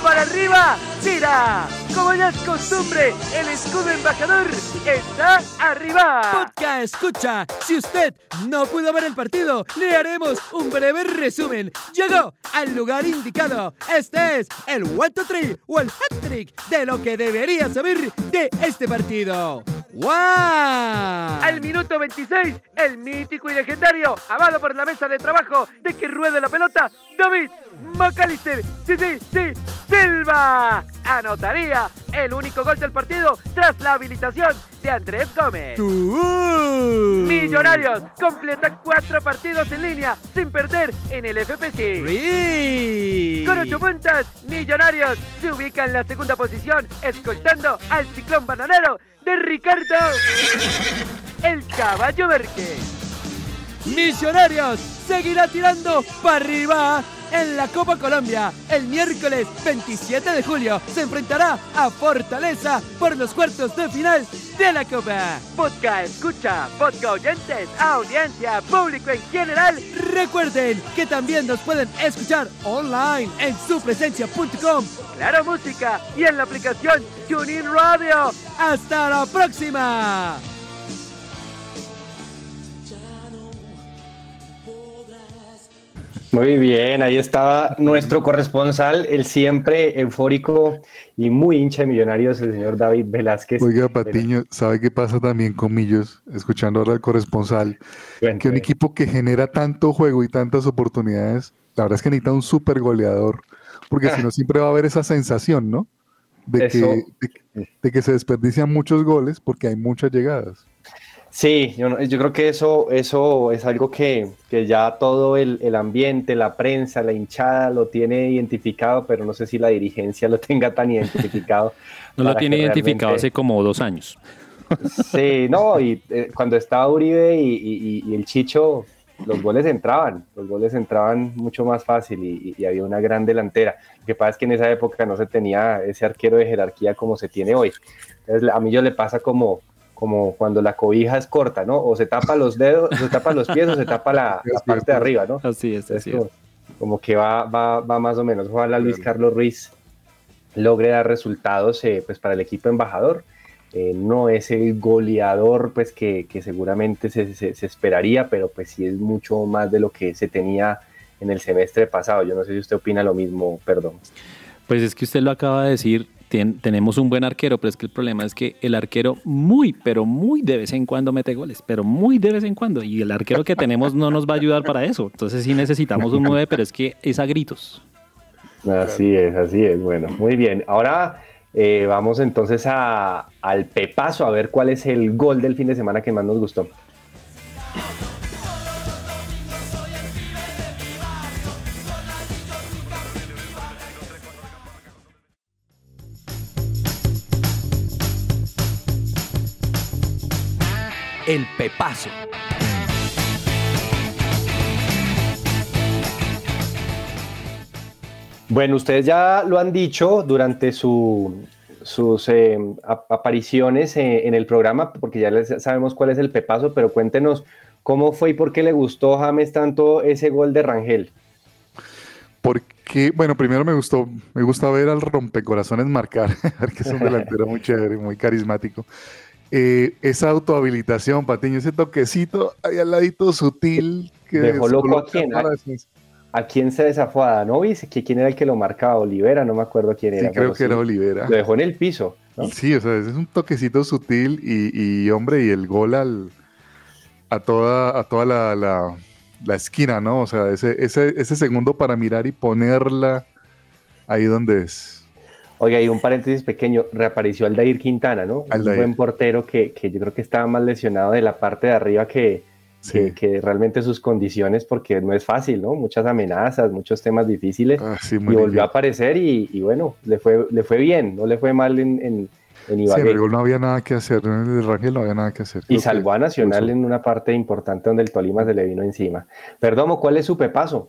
para arriba, tira. Como ya es costumbre, el escudo embajador está arriba. Podcast escucha. Si usted no pudo ver el partido, le haremos un breve resumen. Llegó al lugar indicado. Este es el one to three o el hat trick de lo que debería saber de este partido. ¡Wow! Al minuto 26, el mítico y legendario, amado por la mesa de trabajo de que ruede la pelota, David McAllister, sí, sí, sí, Silva, anotaría el único gol del partido tras la habilitación de Andrés Gómez. Millonarios completa cuatro partidos en línea sin perder en el FPC. Con ocho puntos, Millonarios se ubica en la segunda posición, escoltando al ciclón bananero de Ricardo el Caballo Verde. Millonarios seguirá tirando para arriba en la Copa Colombia. El miércoles 27 de julio se enfrentará a Fortaleza por los cuartos de final de la Copa. Podcast escucha, podcast oyentes, audiencia, público en general. Recuerden que también nos pueden escuchar online en supresencia.com. Claro Música y en la aplicación TuneIn Radio. ¡Hasta la próxima! Muy bien, ahí estaba nuestro corresponsal, el siempre eufórico y muy hincha de millonarios, el señor David Velázquez. Oiga, Patiño, ¿sabe qué pasa también con Millos? Escuchando ahora al corresponsal, que un equipo que genera tanto juego y tantas oportunidades, la verdad es que necesita un super goleador, porque si no siempre va a haber esa sensación, ¿no? De que, de, de que se desperdician muchos goles porque hay muchas llegadas. Sí, yo, yo creo que eso, eso es algo que, que ya todo el, el ambiente, la prensa, la hinchada lo tiene identificado, pero no sé si la dirigencia lo tenga tan identificado. No lo tiene identificado realmente- hace como dos años. Sí, no, y eh, cuando estaba Uribe y, y- y el Chicho, los goles entraban, los goles entraban mucho más fácil y, y había una gran delantera. Lo que pasa es que en esa época no se tenía ese arquero de jerarquía como se tiene hoy. Entonces, a mí yo le pasa como, como cuando la cobija es corta, ¿no? O se tapa los dedos, se tapa los pies o se tapa la, la parte de arriba, ¿no? Así es, así como, como que va, va, va más o menos. Ojalá Luis Carlos Ruiz logre dar resultados eh, pues para el equipo embajador. Eh, no es el goleador pues que, que seguramente se, se- se esperaría, pero pues sí es mucho más de lo que se tenía en el semestre pasado. Yo no sé si usted opina lo mismo, perdón. Pues es que usted lo acaba de decir, tenemos un buen arquero, pero es que el problema es que el arquero muy, pero muy de vez en cuando mete goles, pero muy de vez en cuando. Y el arquero que tenemos no nos va a ayudar para eso. Entonces sí necesitamos un 9, pero es que es a gritos. Así es, así es. Bueno, muy bien. Ahora eh, vamos entonces a, al pepazo a ver cuál es el gol del fin de semana que más nos gustó. El Pepazo. Bueno, ustedes ya lo han dicho durante su- sus eh, ap- apariciones eh, en el programa, porque ya les sabemos cuál es el pepazo, pero cuéntenos cómo fue y por qué le gustó James tanto ese gol de Rangel. Porque, bueno, primero me gustó, me gusta ver al rompecorazones marcar, porque es un delantero muy chévere, muy carismático. Eh, esa autohabilitación, Patiño, ese toquecito ahí al ladito sutil que Dejó loco a quién, a, quién se desafó a Danovis, que quién era el que lo marcaba, Olivera, no me acuerdo quién Sí, era. creo pero que era Olivera. Lo dejó en el piso. ¿no? Sí, o sea, ese es un toquecito sutil y, y, hombre, y el gol al, a toda, a toda la, la- la esquina, ¿no? O sea, ese, ese, ese segundo para mirar y ponerla ahí donde es. Oiga, y un paréntesis pequeño, reapareció Aldair Quintana, ¿no? Un Aldair. buen portero que, que yo creo que estaba más lesionado de la parte de arriba que, que, que realmente sus condiciones, porque no es fácil, ¿no? Muchas amenazas, muchos temas difíciles. sí, y volvió difícil. a aparecer y, y bueno, le fue, le fue bien, no le fue mal en, en, en Sí, Ibagué. gol no había nada que hacer, en el Rangel no había nada que hacer. y salvó a Nacional en una parte importante donde el Tolima se le vino encima. Perdomo, ¿cuál es su pepazo?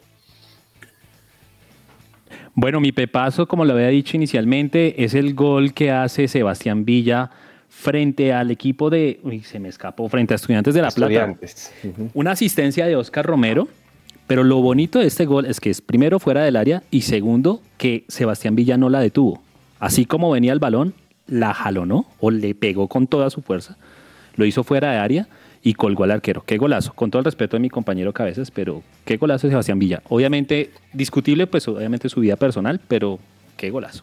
Bueno, mi pepazo, como lo había dicho inicialmente, es el gol que hace Sebastián Villa frente al equipo de, uy, se me escapó, frente a Estudiantes de La Plata. Ujú. Una asistencia de Oscar Romero, pero lo bonito de este gol es que es primero fuera del área y segundo que Sebastián Villa no la detuvo. Así como venía el balón, la jalonó o le pegó con toda su fuerza, lo hizo fuera de área y colgó al arquero. Qué golazo, con todo el respeto de mi compañero Cabezas, pero qué golazo de Sebastián Villa. Obviamente discutible, pues obviamente su vida personal, pero qué golazo.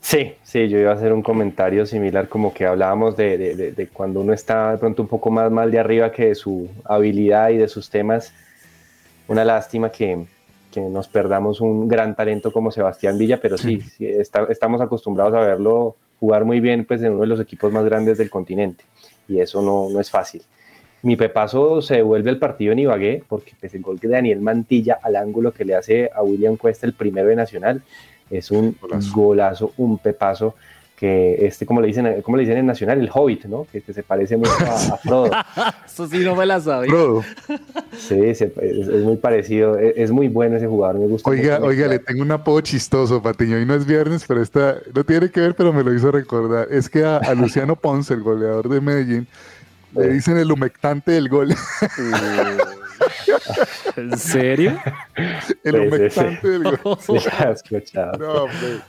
Sí, sí, yo iba a hacer un comentario similar, como que hablábamos de, de- de- de cuando uno está de pronto un poco más mal de arriba que de su habilidad y de sus temas. Una lástima que, que nos perdamos un gran talento como Sebastián Villa, pero sí, sí, está- estamos acostumbrados a verlo jugar muy bien pues, en uno de los equipos más grandes del continente y eso no, no es fácil. Mi pepazo se devuelve al partido en Ibagué porque pues, el gol de Daniel Mantilla al ángulo que le hace a William Cuesta, el primero de Nacional, es un golazo, un pepazo que este, como le dicen, como le dicen en Nacional, el Hobbit, ¿no? Que, que se parece mucho a, a Frodo. Eso sí no me la sabía. Sí, se- es, es muy parecido, es, es muy bueno ese jugador, me gusta. Oiga, mucho. oiga, le tengo un apodo chistoso, Patiño. Hoy no es viernes, pero esta no tiene que ver, pero me lo hizo recordar. Es que a, a Luciano Ponce, el goleador de Medellín, le dicen el humectante del gol. ¿En serio? el Sí, humectante sí. del gol. Ya he escuchado. No, hombre.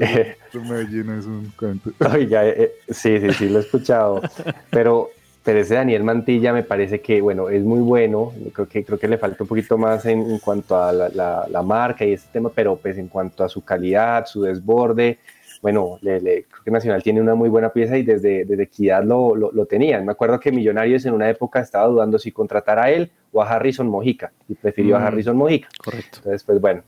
Eh, Medellín es un cuento. Oiga, eh, eh, sí, sí, sí, lo he escuchado. Pero, pero ese Daniel Mantilla me parece que, bueno, es muy bueno. Creo que, creo que le falta un poquito más en, en cuanto a la, la- la marca y ese tema, pero pues en cuanto a su calidad, su desborde, bueno, le- le- creo que Nacional tiene una muy buena pieza y desde, desde Equidad lo, lo, lo tenían. Me acuerdo que Millonarios en una época estaba dudando si contratar a él o a Harrison Mojica y prefirió Mm. a Harrison Mojica. Correcto. Entonces, pues bueno,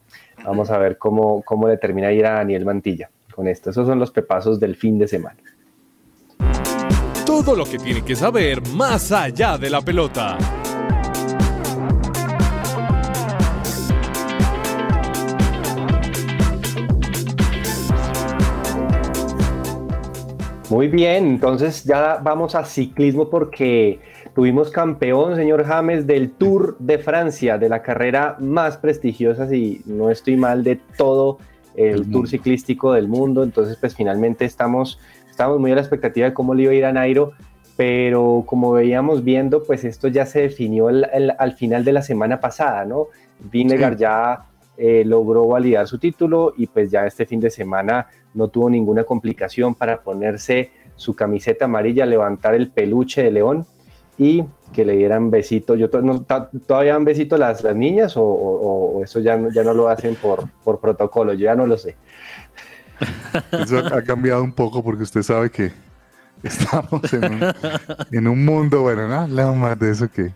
vamos a ver cómo, cómo le termina ir a Daniel Mantilla con esto. Esos son los pepazos del fin de semana. Todo lo que tiene que saber más allá de la pelota. Muy bien, entonces ya vamos a ciclismo porque tuvimos campeón, señor James, del Tour de Francia, de la carrera más prestigiosa, si no estoy mal, de todo el Tour ciclístico del mundo. Entonces, pues finalmente estamos, estamos muy a la expectativa de cómo le iba a ir a Nairo, pero como veíamos viendo, pues esto ya se definió el- el- al final de la semana pasada, ¿no? Vinegar Sí. ya eh, logró validar su título y pues ya este fin de semana no tuvo ninguna complicación para ponerse su camiseta amarilla, levantar el peluche de león y que le dieran besito. Yo todavía dan besito las, niñas o, eso ya no, ya no lo hacen por, por protocolo, yo ya no lo sé. Eso ha cambiado un poco porque usted sabe que estamos en un, en un mundo, bueno, no hablamos más de eso que...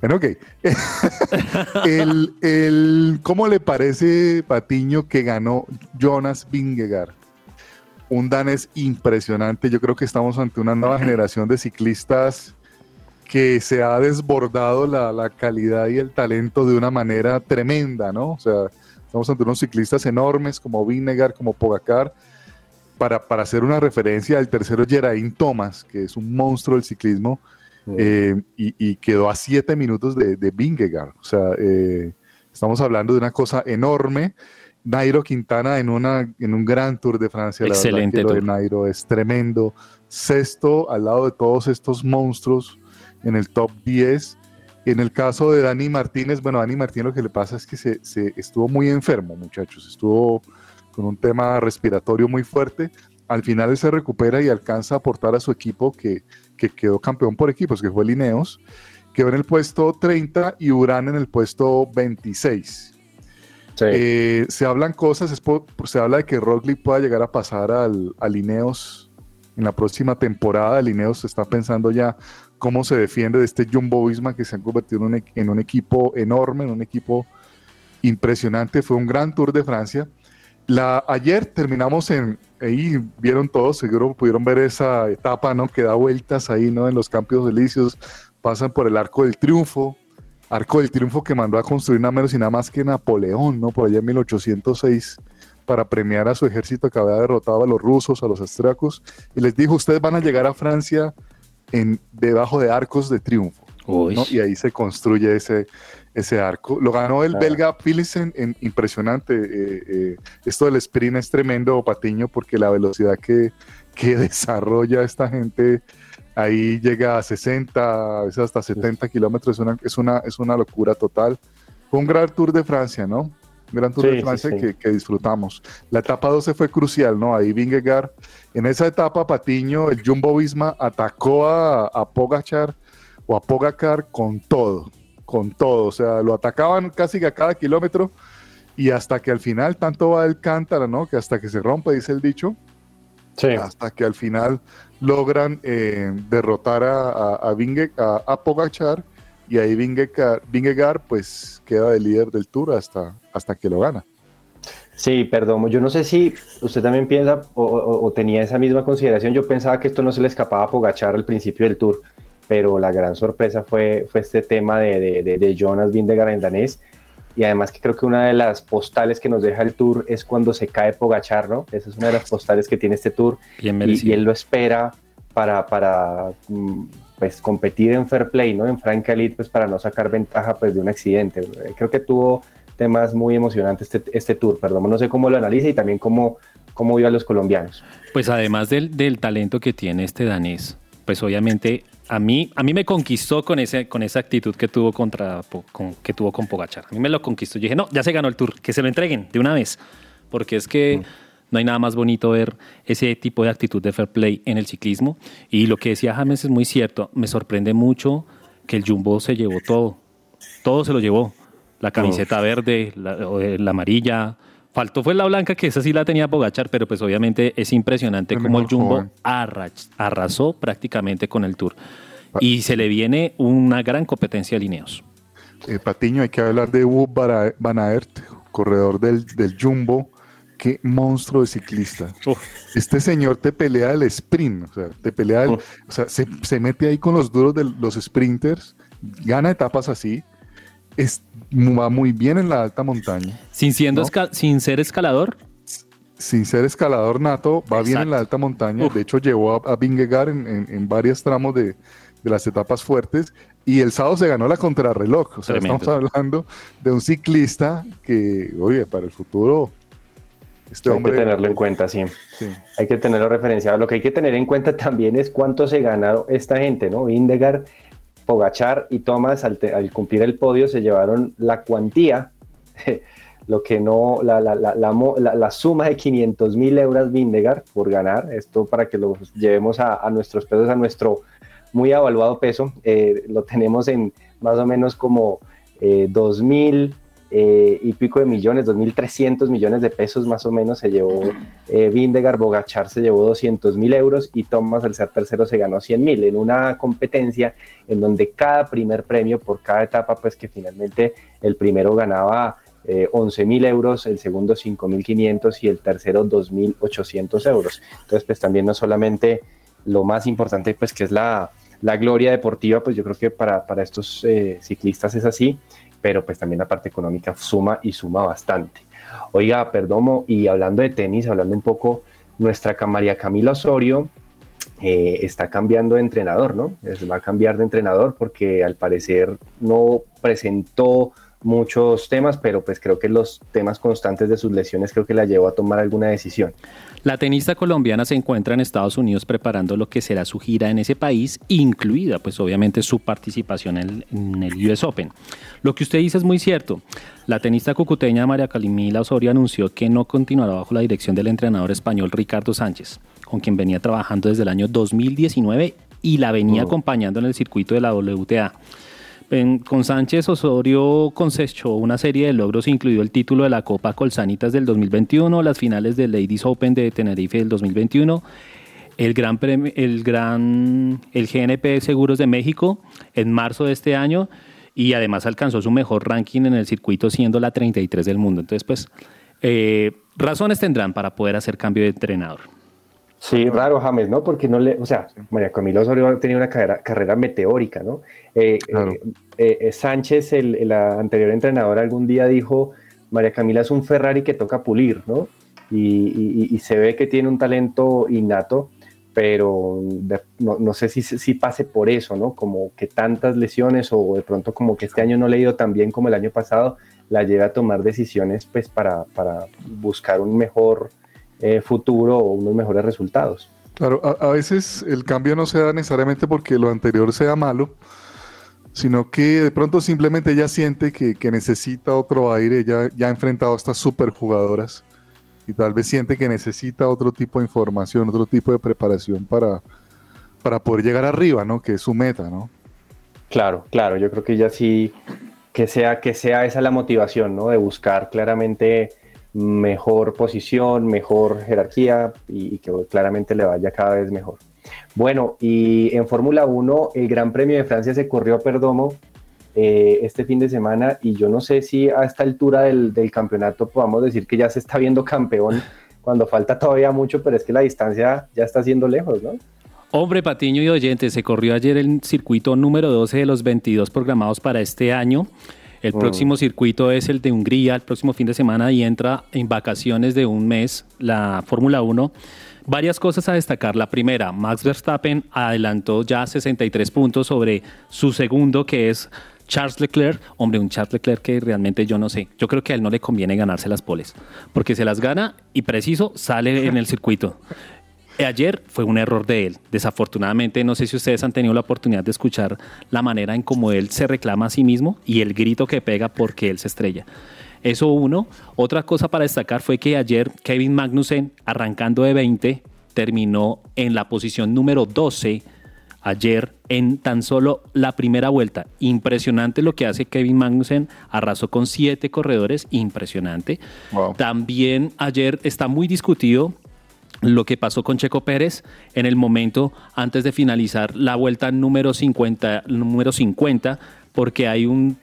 Bueno, ok. ¿Cómo le parece, Patiño, que ganó Jonas Vingegaard? Un danés impresionante. Yo creo que estamos ante una nueva generación de ciclistas que se ha desbordado la, la calidad y el talento de una manera tremenda, ¿no? O sea, estamos ante unos ciclistas enormes como Vingegaard, como Pogacar, para, para hacer una referencia al tercero Geraint Thomas, que es un monstruo del ciclismo, eh, y, y quedó a siete minutos de, de Vingegaard. O sea, eh, estamos hablando de una cosa enorme Nairo Quintana en, una, en un gran Tour de Francia. la verdad Excelente que lo de tour. Nairo es tremendo. Sexto al lado de todos estos monstruos en el top 10. En el caso de Dani Martínez, bueno, Dani Martínez lo que le pasa es que se, se estuvo muy enfermo, muchachos. Estuvo con un tema respiratorio muy fuerte. Al final él se recupera y alcanza a aportar a su equipo que, que quedó campeón por equipos, que fue Lineos. Quedó en el puesto 30 y Urán en el puesto 26. Eh, se hablan cosas, es po- se habla de que Roglic pueda llegar a pasar al, a Lineos en la próxima temporada. Lineos está pensando ya cómo se defiende de este Jumbo Visma que se ha convertido en un, en un equipo enorme, en un equipo impresionante. Fue un gran Tour de Francia. La, ayer terminamos en, ahí vieron todos, seguro pudieron ver esa etapa, ¿no? Que da vueltas ahí, ¿no? En los Campos Elíseos, pasan por el Arco del Triunfo, Arco del Triunfo que mandó a construir nada menos y nada más que Napoleón, ¿no? Por allá en 1806, para premiar a su ejército que había derrotado a los rusos, a los austriacos, y les dijo, ustedes van a llegar a Francia en, debajo de arcos de triunfo. ¿no? Y ahí se construye ese, ese arco. Lo ganó el Ah. belga Philipsen, en, impresionante. eh, eh, esto del sprint es tremendo, Patiño, porque la velocidad que, que desarrolla esta gente ahí llega a 60, a veces hasta 70 kilómetros. Es una, es, una, es una locura total. Fue un gran tour de Francia, ¿no? Un gran tour Sí, de Francia sí. Que, que disfrutamos. La etapa 12 fue crucial, ¿no? Ahí Vingegaard, en esa etapa, Patiño, el Jumbo Visma atacó a, a Pogachar o a Pogacar con todo, con todo. O sea, lo atacaban casi a cada kilómetro y hasta que al final, tanto va el cántaro, ¿no? Que hasta que se rompe, dice el dicho. Hasta que al final logran eh, derrotar a, a, a, Vinge- a- a Pogacar y ahí Vingegaard, pues queda de líder del tour hasta, hasta que lo gana. Sí, perdón, yo no sé si usted también piensa o, o- o tenía esa misma consideración. Yo pensaba que esto no se le escapaba a Pogachar al principio del tour, pero la gran sorpresa fue, fue este tema de, de- de- de Jonas Vingegaard en danés. Y además que creo que una de las postales que nos deja el tour es cuando se cae Pogachar, ¿no? Esa es una de las postales que tiene este tour. Bien y, y él lo espera para, para mm, pues, competir en fair play, ¿no? En Franca Elite, pues para no sacar ventaja pues, de un accidente. Creo que tuvo temas muy emocionantes este, este tour, perdón, no sé cómo lo analiza y también cómo, cómo vio a los colombianos. Pues además del, del talento que tiene este danés, pues obviamente a mí, a mí me conquistó con, ese, con esa actitud que tuvo, contra, con, que tuvo con Pogachar. A mí me lo conquistó. Yo dije, no, ya se ganó el tour, que se lo entreguen de una vez. Porque es que no hay nada más bonito ver ese tipo de actitud de fair play en el ciclismo. Y lo que decía James es muy cierto. Me sorprende mucho que el Jumbo se llevó todo. Todo se lo llevó. La camiseta verde, la, eh, la amarilla. Faltó fue la blanca, que esa sí la tenía Pogachar, pero pues obviamente es impresionante cómo el Jumbo arrasó prácticamente con el Tour. Y se le viene una gran competencia a Lineos. Eh, Patiño, hay que hablar de Bara- Van Aert, corredor del, del Jumbo. Qué monstruo de ciclista. Este señor te pelea el sprint, o sea, te pelea el- o sea, se, se mete ahí con los duros de los sprinters, gana etapas así, es, va muy bien en la alta montaña. Sin, siendo ¿no? esca- sin ser escalador, sin ser escalador nato, va bien en la alta montaña. De hecho, llevó a, a Vingegaard en, en- en varios tramos de, de las etapas fuertes. Y el sábado se ganó la contrarreloj. O sea, Tremendo. estamos hablando de un ciclista que, oye, para el futuro, este hay hombre. que tenerlo en cuenta, sí. Sí. Hay que tenerlo referenciado. Lo que hay que tener en cuenta también es cuánto se gana esta gente, ¿no? Vindegar, Pogachar y Thomas al, cumplir el podio se llevaron la cuantía, lo que no, la, la, la, la suma de 500 mil euros Vindegar por ganar. Esto para que lo llevemos a, a nuestros pesos, a nuestro muy evaluado peso. eh, lo tenemos en más o menos como eh, 2 mil eh, y pico de millones, 2.300 millones de pesos más o menos se llevó eh, Vindegar, Bogachar se llevó 200 mil euros y Thomas, al ser tercero, se ganó 100 mil en una competencia en donde cada primer premio por cada etapa, pues que finalmente el primero ganaba eh, 11 mil euros, el segundo 5 mil 500 y el tercero 2.800 euros. Entonces, pues también no solamente lo más importante, pues que es la, la gloria deportiva, pues yo creo que para, para estos eh, ciclistas es así, pero pues también la parte económica suma y suma bastante. Oiga, Perdomo, y hablando de tenis, hablando un poco, nuestra María Camila Osorio eh, está cambiando de entrenador, ¿no? Es- va a cambiar de entrenador porque al parecer no presentó muchos temas, pero pues creo que los temas constantes de sus lesiones creo que la llevó a tomar alguna decisión. La tenista colombiana se encuentra en Estados Unidos preparando lo que será su gira en ese país, incluida pues obviamente su participación en, en el US Open. Lo que usted dice es muy cierto. La tenista cucuteña María Calimila Osorio anunció que no continuará bajo la dirección del entrenador español Ricardo Sánchez, con quien venía trabajando desde el año 2019 y la venía Oh. acompañando en el circuito de la WTA. Con Sánchez Osorio cosechó una serie de logros, incluido el título de la Copa Colsanitas del 2021, las finales del Ladies Open de Tenerife del 2021, el gran, Premi- el gran el GNP Seguros de México en marzo de este año y además alcanzó su mejor ranking en el circuito siendo la 33 del mundo. Entonces, pues, eh, razones tendrán para poder hacer cambio de entrenador. Sí, raro James, ¿no? Porque no le, o sea, María Camila Osorio ha tenido una carrera, carrera meteórica, ¿no? Eh, eh, eh, eh, Sánchez, el, el anterior entrenador, algún día dijo, María Camila es un Ferrari que toca pulir, ¿no? Y, y- y se ve que tiene un talento innato, pero de- no, no sé si, si pase por eso, ¿no? Como que tantas lesiones o de pronto como que este año no le ha ido tan bien como el año pasado, la lleva a tomar decisiones pues para, para buscar un mejor eh, futuro o unos mejores resultados. Claro, a, a veces el cambio no se da necesariamente porque lo anterior sea malo, sino que de pronto simplemente ella siente que, que necesita otro aire, ella ya ha enfrentado a estas superjugadoras y tal vez siente que necesita otro tipo de información, otro tipo de preparación para, para poder llegar arriba, ¿no? Que es su meta, ¿no? Claro, claro, yo creo que ya sí, que sea, que sea esa la motivación, ¿no? De buscar claramente mejor posición, mejor jerarquía y, y que claramente le vaya cada vez mejor. Bueno, y en Fórmula 1, el Gran Premio de Francia se corrió a Perdomo eh, este fin de semana y yo no sé si a esta altura del, del campeonato podamos decir que ya se está viendo campeón cuando falta todavía mucho, pero es que la distancia ya está siendo lejos, ¿no? Hombre, Patiño y oyentes, se corrió ayer el circuito número 12 de los 22 programados para este año. El Mm. próximo circuito es el de Hungría, el próximo fin de semana, y entra en vacaciones de un mes la Fórmula 1. Varias cosas a destacar. La primera, Max Verstappen adelantó ya 63 puntos sobre su segundo, que es Charles Leclerc. Hombre, un Charles Leclerc que realmente yo no sé. Yo creo que a él no le conviene ganarse las poles, porque se las gana y preciso sale en el circuito. Ayer fue un error de él. Desafortunadamente, no sé si ustedes han tenido la oportunidad de escuchar la manera en cómo él se reclama a sí mismo y el grito que pega porque él se estrella. Eso uno. Otra cosa para destacar fue que ayer Kevin Magnussen, arrancando de 20, terminó en la posición número 12 ayer en tan solo la primera vuelta. Impresionante lo que hace Kevin Magnussen, arrasó con siete corredores, impresionante. También ayer está muy discutido lo que pasó con Checo Pérez en el momento antes de finalizar la vuelta número 50, número 50 porque hay un,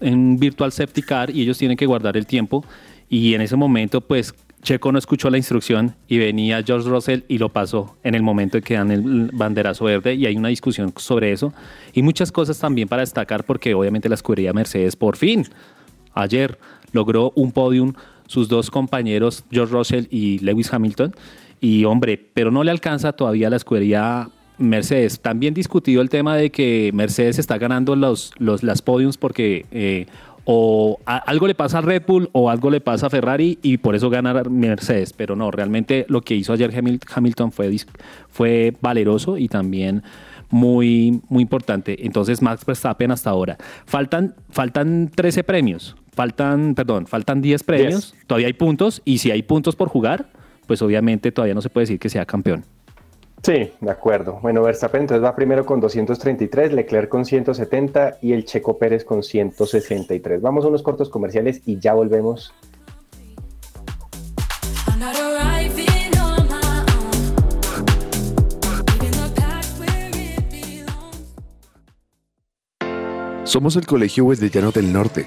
virtual safety car y ellos tienen que guardar el tiempo. Y en ese momento pues Checo no escuchó la instrucción y venía George Russell y lo pasó en el momento en que dan el banderazo verde. Y hay una discusión sobre eso y muchas cosas también para destacar porque obviamente la escudería Mercedes por fin ayer logró un podium sus dos compañeros George Russell y Lewis Hamilton y hombre, pero no le alcanza todavía la escudería Mercedes. También discutido el tema de que Mercedes está ganando los, los, las podiums porque eh, o a- algo le pasa a Red Bull o algo le pasa a Ferrari y por eso gana Mercedes. Pero no, realmente lo que hizo ayer Hamil- Hamilton fue, fue valeroso y también muy, muy importante. Entonces Max Verstappen hasta ahora. Faltan, faltan 13 premios. Faltan, perdón, faltan 10 premios. Todavía hay puntos y si hay puntos por jugar, pues obviamente todavía no se puede decir que sea campeón. Sí, de acuerdo. Bueno, Verstappen entonces va primero con 233, Leclerc con 170 y el Checo Pérez con 163. Vamos a unos cortos comerciales y ya volvemos. Somos el Colegio Wesleyano del Norte.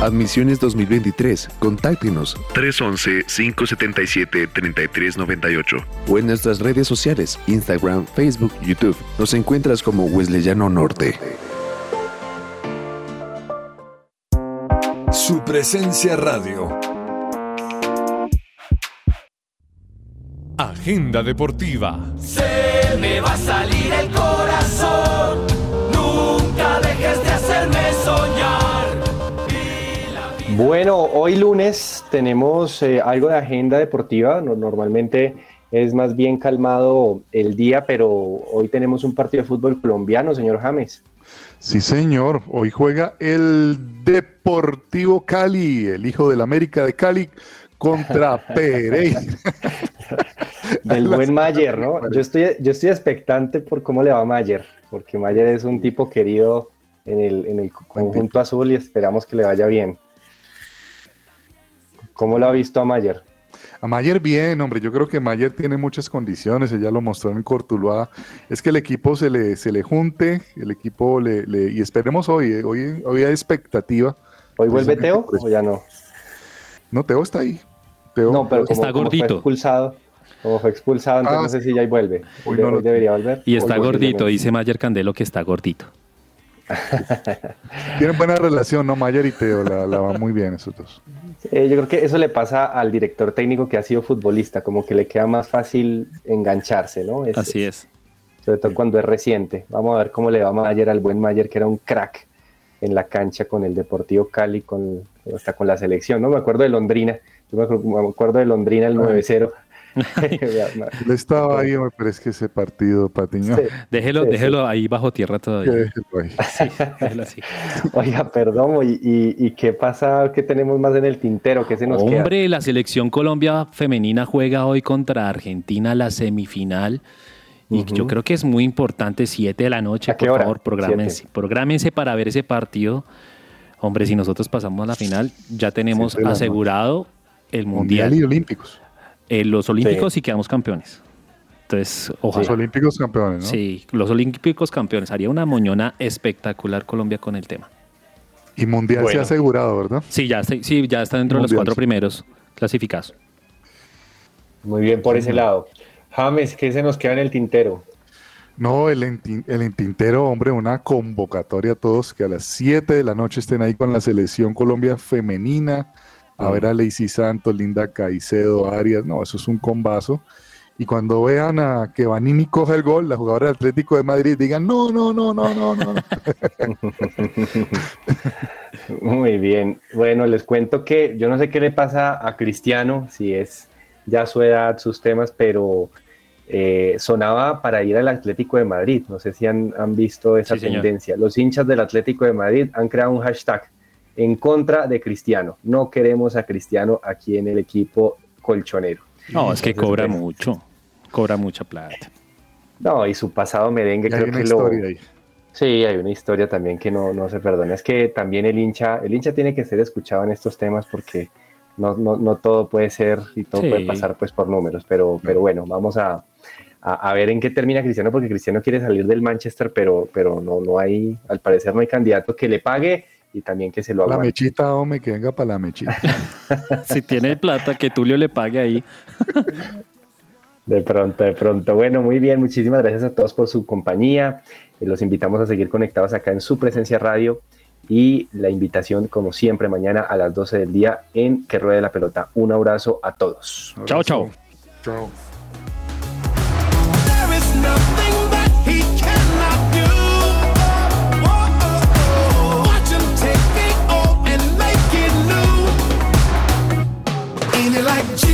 Admisiones 2023. Contáctenos 311-577-3398 o en nuestras redes sociales, Instagram, Facebook, YouTube. Nos encuentras como Wesleyano Norte. Su presencia radio. Agenda deportiva. Se me va a salir el corazón. Bueno, hoy lunes tenemos eh, algo de agenda deportiva. No- normalmente es más bien calmado el día, pero hoy tenemos un partido de fútbol colombiano, señor James. Sí, señor. Hoy juega el Deportivo Cali, el hijo del América de Cali, contra Pereira. Del buen Mayer, ¿no? Yo estoy, yo estoy expectante por cómo le va a Mayer, porque Mayer es un tipo querido en el, en el conjunto azul y esperamos que le vaya bien. ¿Cómo lo ha visto a Mayer? A Mayer bien, hombre, yo creo que Mayer tiene muchas condiciones, ella lo mostró en Cortuluá, es que el equipo se le, se le junte, el equipo le, le- y esperemos hoy, eh, hoy, hoy hay expectativa. ¿Hoy vuelve Teo o ya no? No, Teo está ahí. Teo, No, pero como, Está como gordito. fue expulsado, como fue expulsado, entonces Ah, no sé si ya ahí vuelve. Hoy De- no lo- debería volver. Y está Hoy gordito, dice Mayer Candelo que está gordito. tienen buena relación, ¿no? Mayer y Teo, la, la van muy bien esos dos. Eh, yo creo que eso le pasa al director técnico que ha sido futbolista, como que le queda más fácil engancharse, ¿no? Es- Así es. Sobre todo cuando es reciente. Vamos a ver cómo le va a Mayer al buen Mayer, que era un crack en la cancha con el Deportivo Cali, con, hasta con la selección, ¿no? Me acuerdo de Londrina, yo me acuerdo, me acuerdo de Londrina el 9-0. Él estaba ahí, pero es que ese partido, Patiño, Sí. Déjelo, Sí, déjelo ahí bajo tierra todavía. déjelo ahí. Sí, déjelo así. Oiga, perdón, ¿y, y, y qué pasa? ¿Qué tenemos más en el tintero? ¿Qué se nos queda? Hombre, la selección Colombia femenina juega hoy contra Argentina la semifinal. Y yo creo que es muy importante, 7 de la noche, ¿A qué por hora? favor, prográmense, prográmense para ver ese partido. Hombre, si nosotros pasamos a la final, ya tenemos asegurado el Mundial Mundial, y Olímpicos. Eh, los Olímpicos y quedamos campeones. Entonces, Los ojalá. Olímpicos campeones, ¿no? Sí, los Olímpicos campeones. Haría una moñona espectacular Colombia con el tema. Y Mundial se ha asegurado, ¿verdad? Sí, ya está, sí, ya está dentro de los cuatro sí. primeros clasificados. Muy bien por ese lado. James, ¿qué se nos queda en el tintero? No, el, el entintero, hombre, una convocatoria a todos que a las 7 de la noche estén ahí con la selección Colombia femenina, a ver a Lacey Santos, Linda Caicedo, Arias, no, eso es un combazo. Y cuando vean a que Vanini coge el gol, la jugadora del Atlético de Madrid, digan, no, no, no, no, no, no. Muy bien. Bueno, les cuento que yo no sé qué le pasa a Cristiano, si es ya su edad, sus temas, pero eh, sonaba para ir al Atlético de Madrid. No sé si han, han visto esa Sí, señor. tendencia. Los hinchas del Atlético de Madrid han creado un hashtag en contra de Cristiano. No queremos a Cristiano aquí en el equipo colchonero. No, es que Entonces, cobra pues, mucho. Cobra mucha plata. No, y su pasado merengue Y hay creo una que lo... ahí. Sí, hay una historia también que no, no se perdona. Es que también el hincha, el hincha tiene que ser escuchado en estos temas porque no, no, no todo puede ser y todo Sí. puede pasar pues por números. Pero, pero bueno, vamos a, a, a ver en qué termina Cristiano, porque Cristiano quiere salir del Manchester, pero, pero no, no hay, al parecer no hay candidato que le pague y también que se lo La aguante. mechita, hombre, que venga para la mechita. Si tiene plata, que Tulio le pague ahí. De pronto, de pronto. Bueno, muy bien, muchísimas gracias a todos por su compañía. Eh, Los invitamos a seguir conectados acá en su presencia radio y la invitación, como siempre, mañana a las 12 del día en Que Ruede la Pelota. Un abrazo a todos. Chao, chao. Chao. shiny like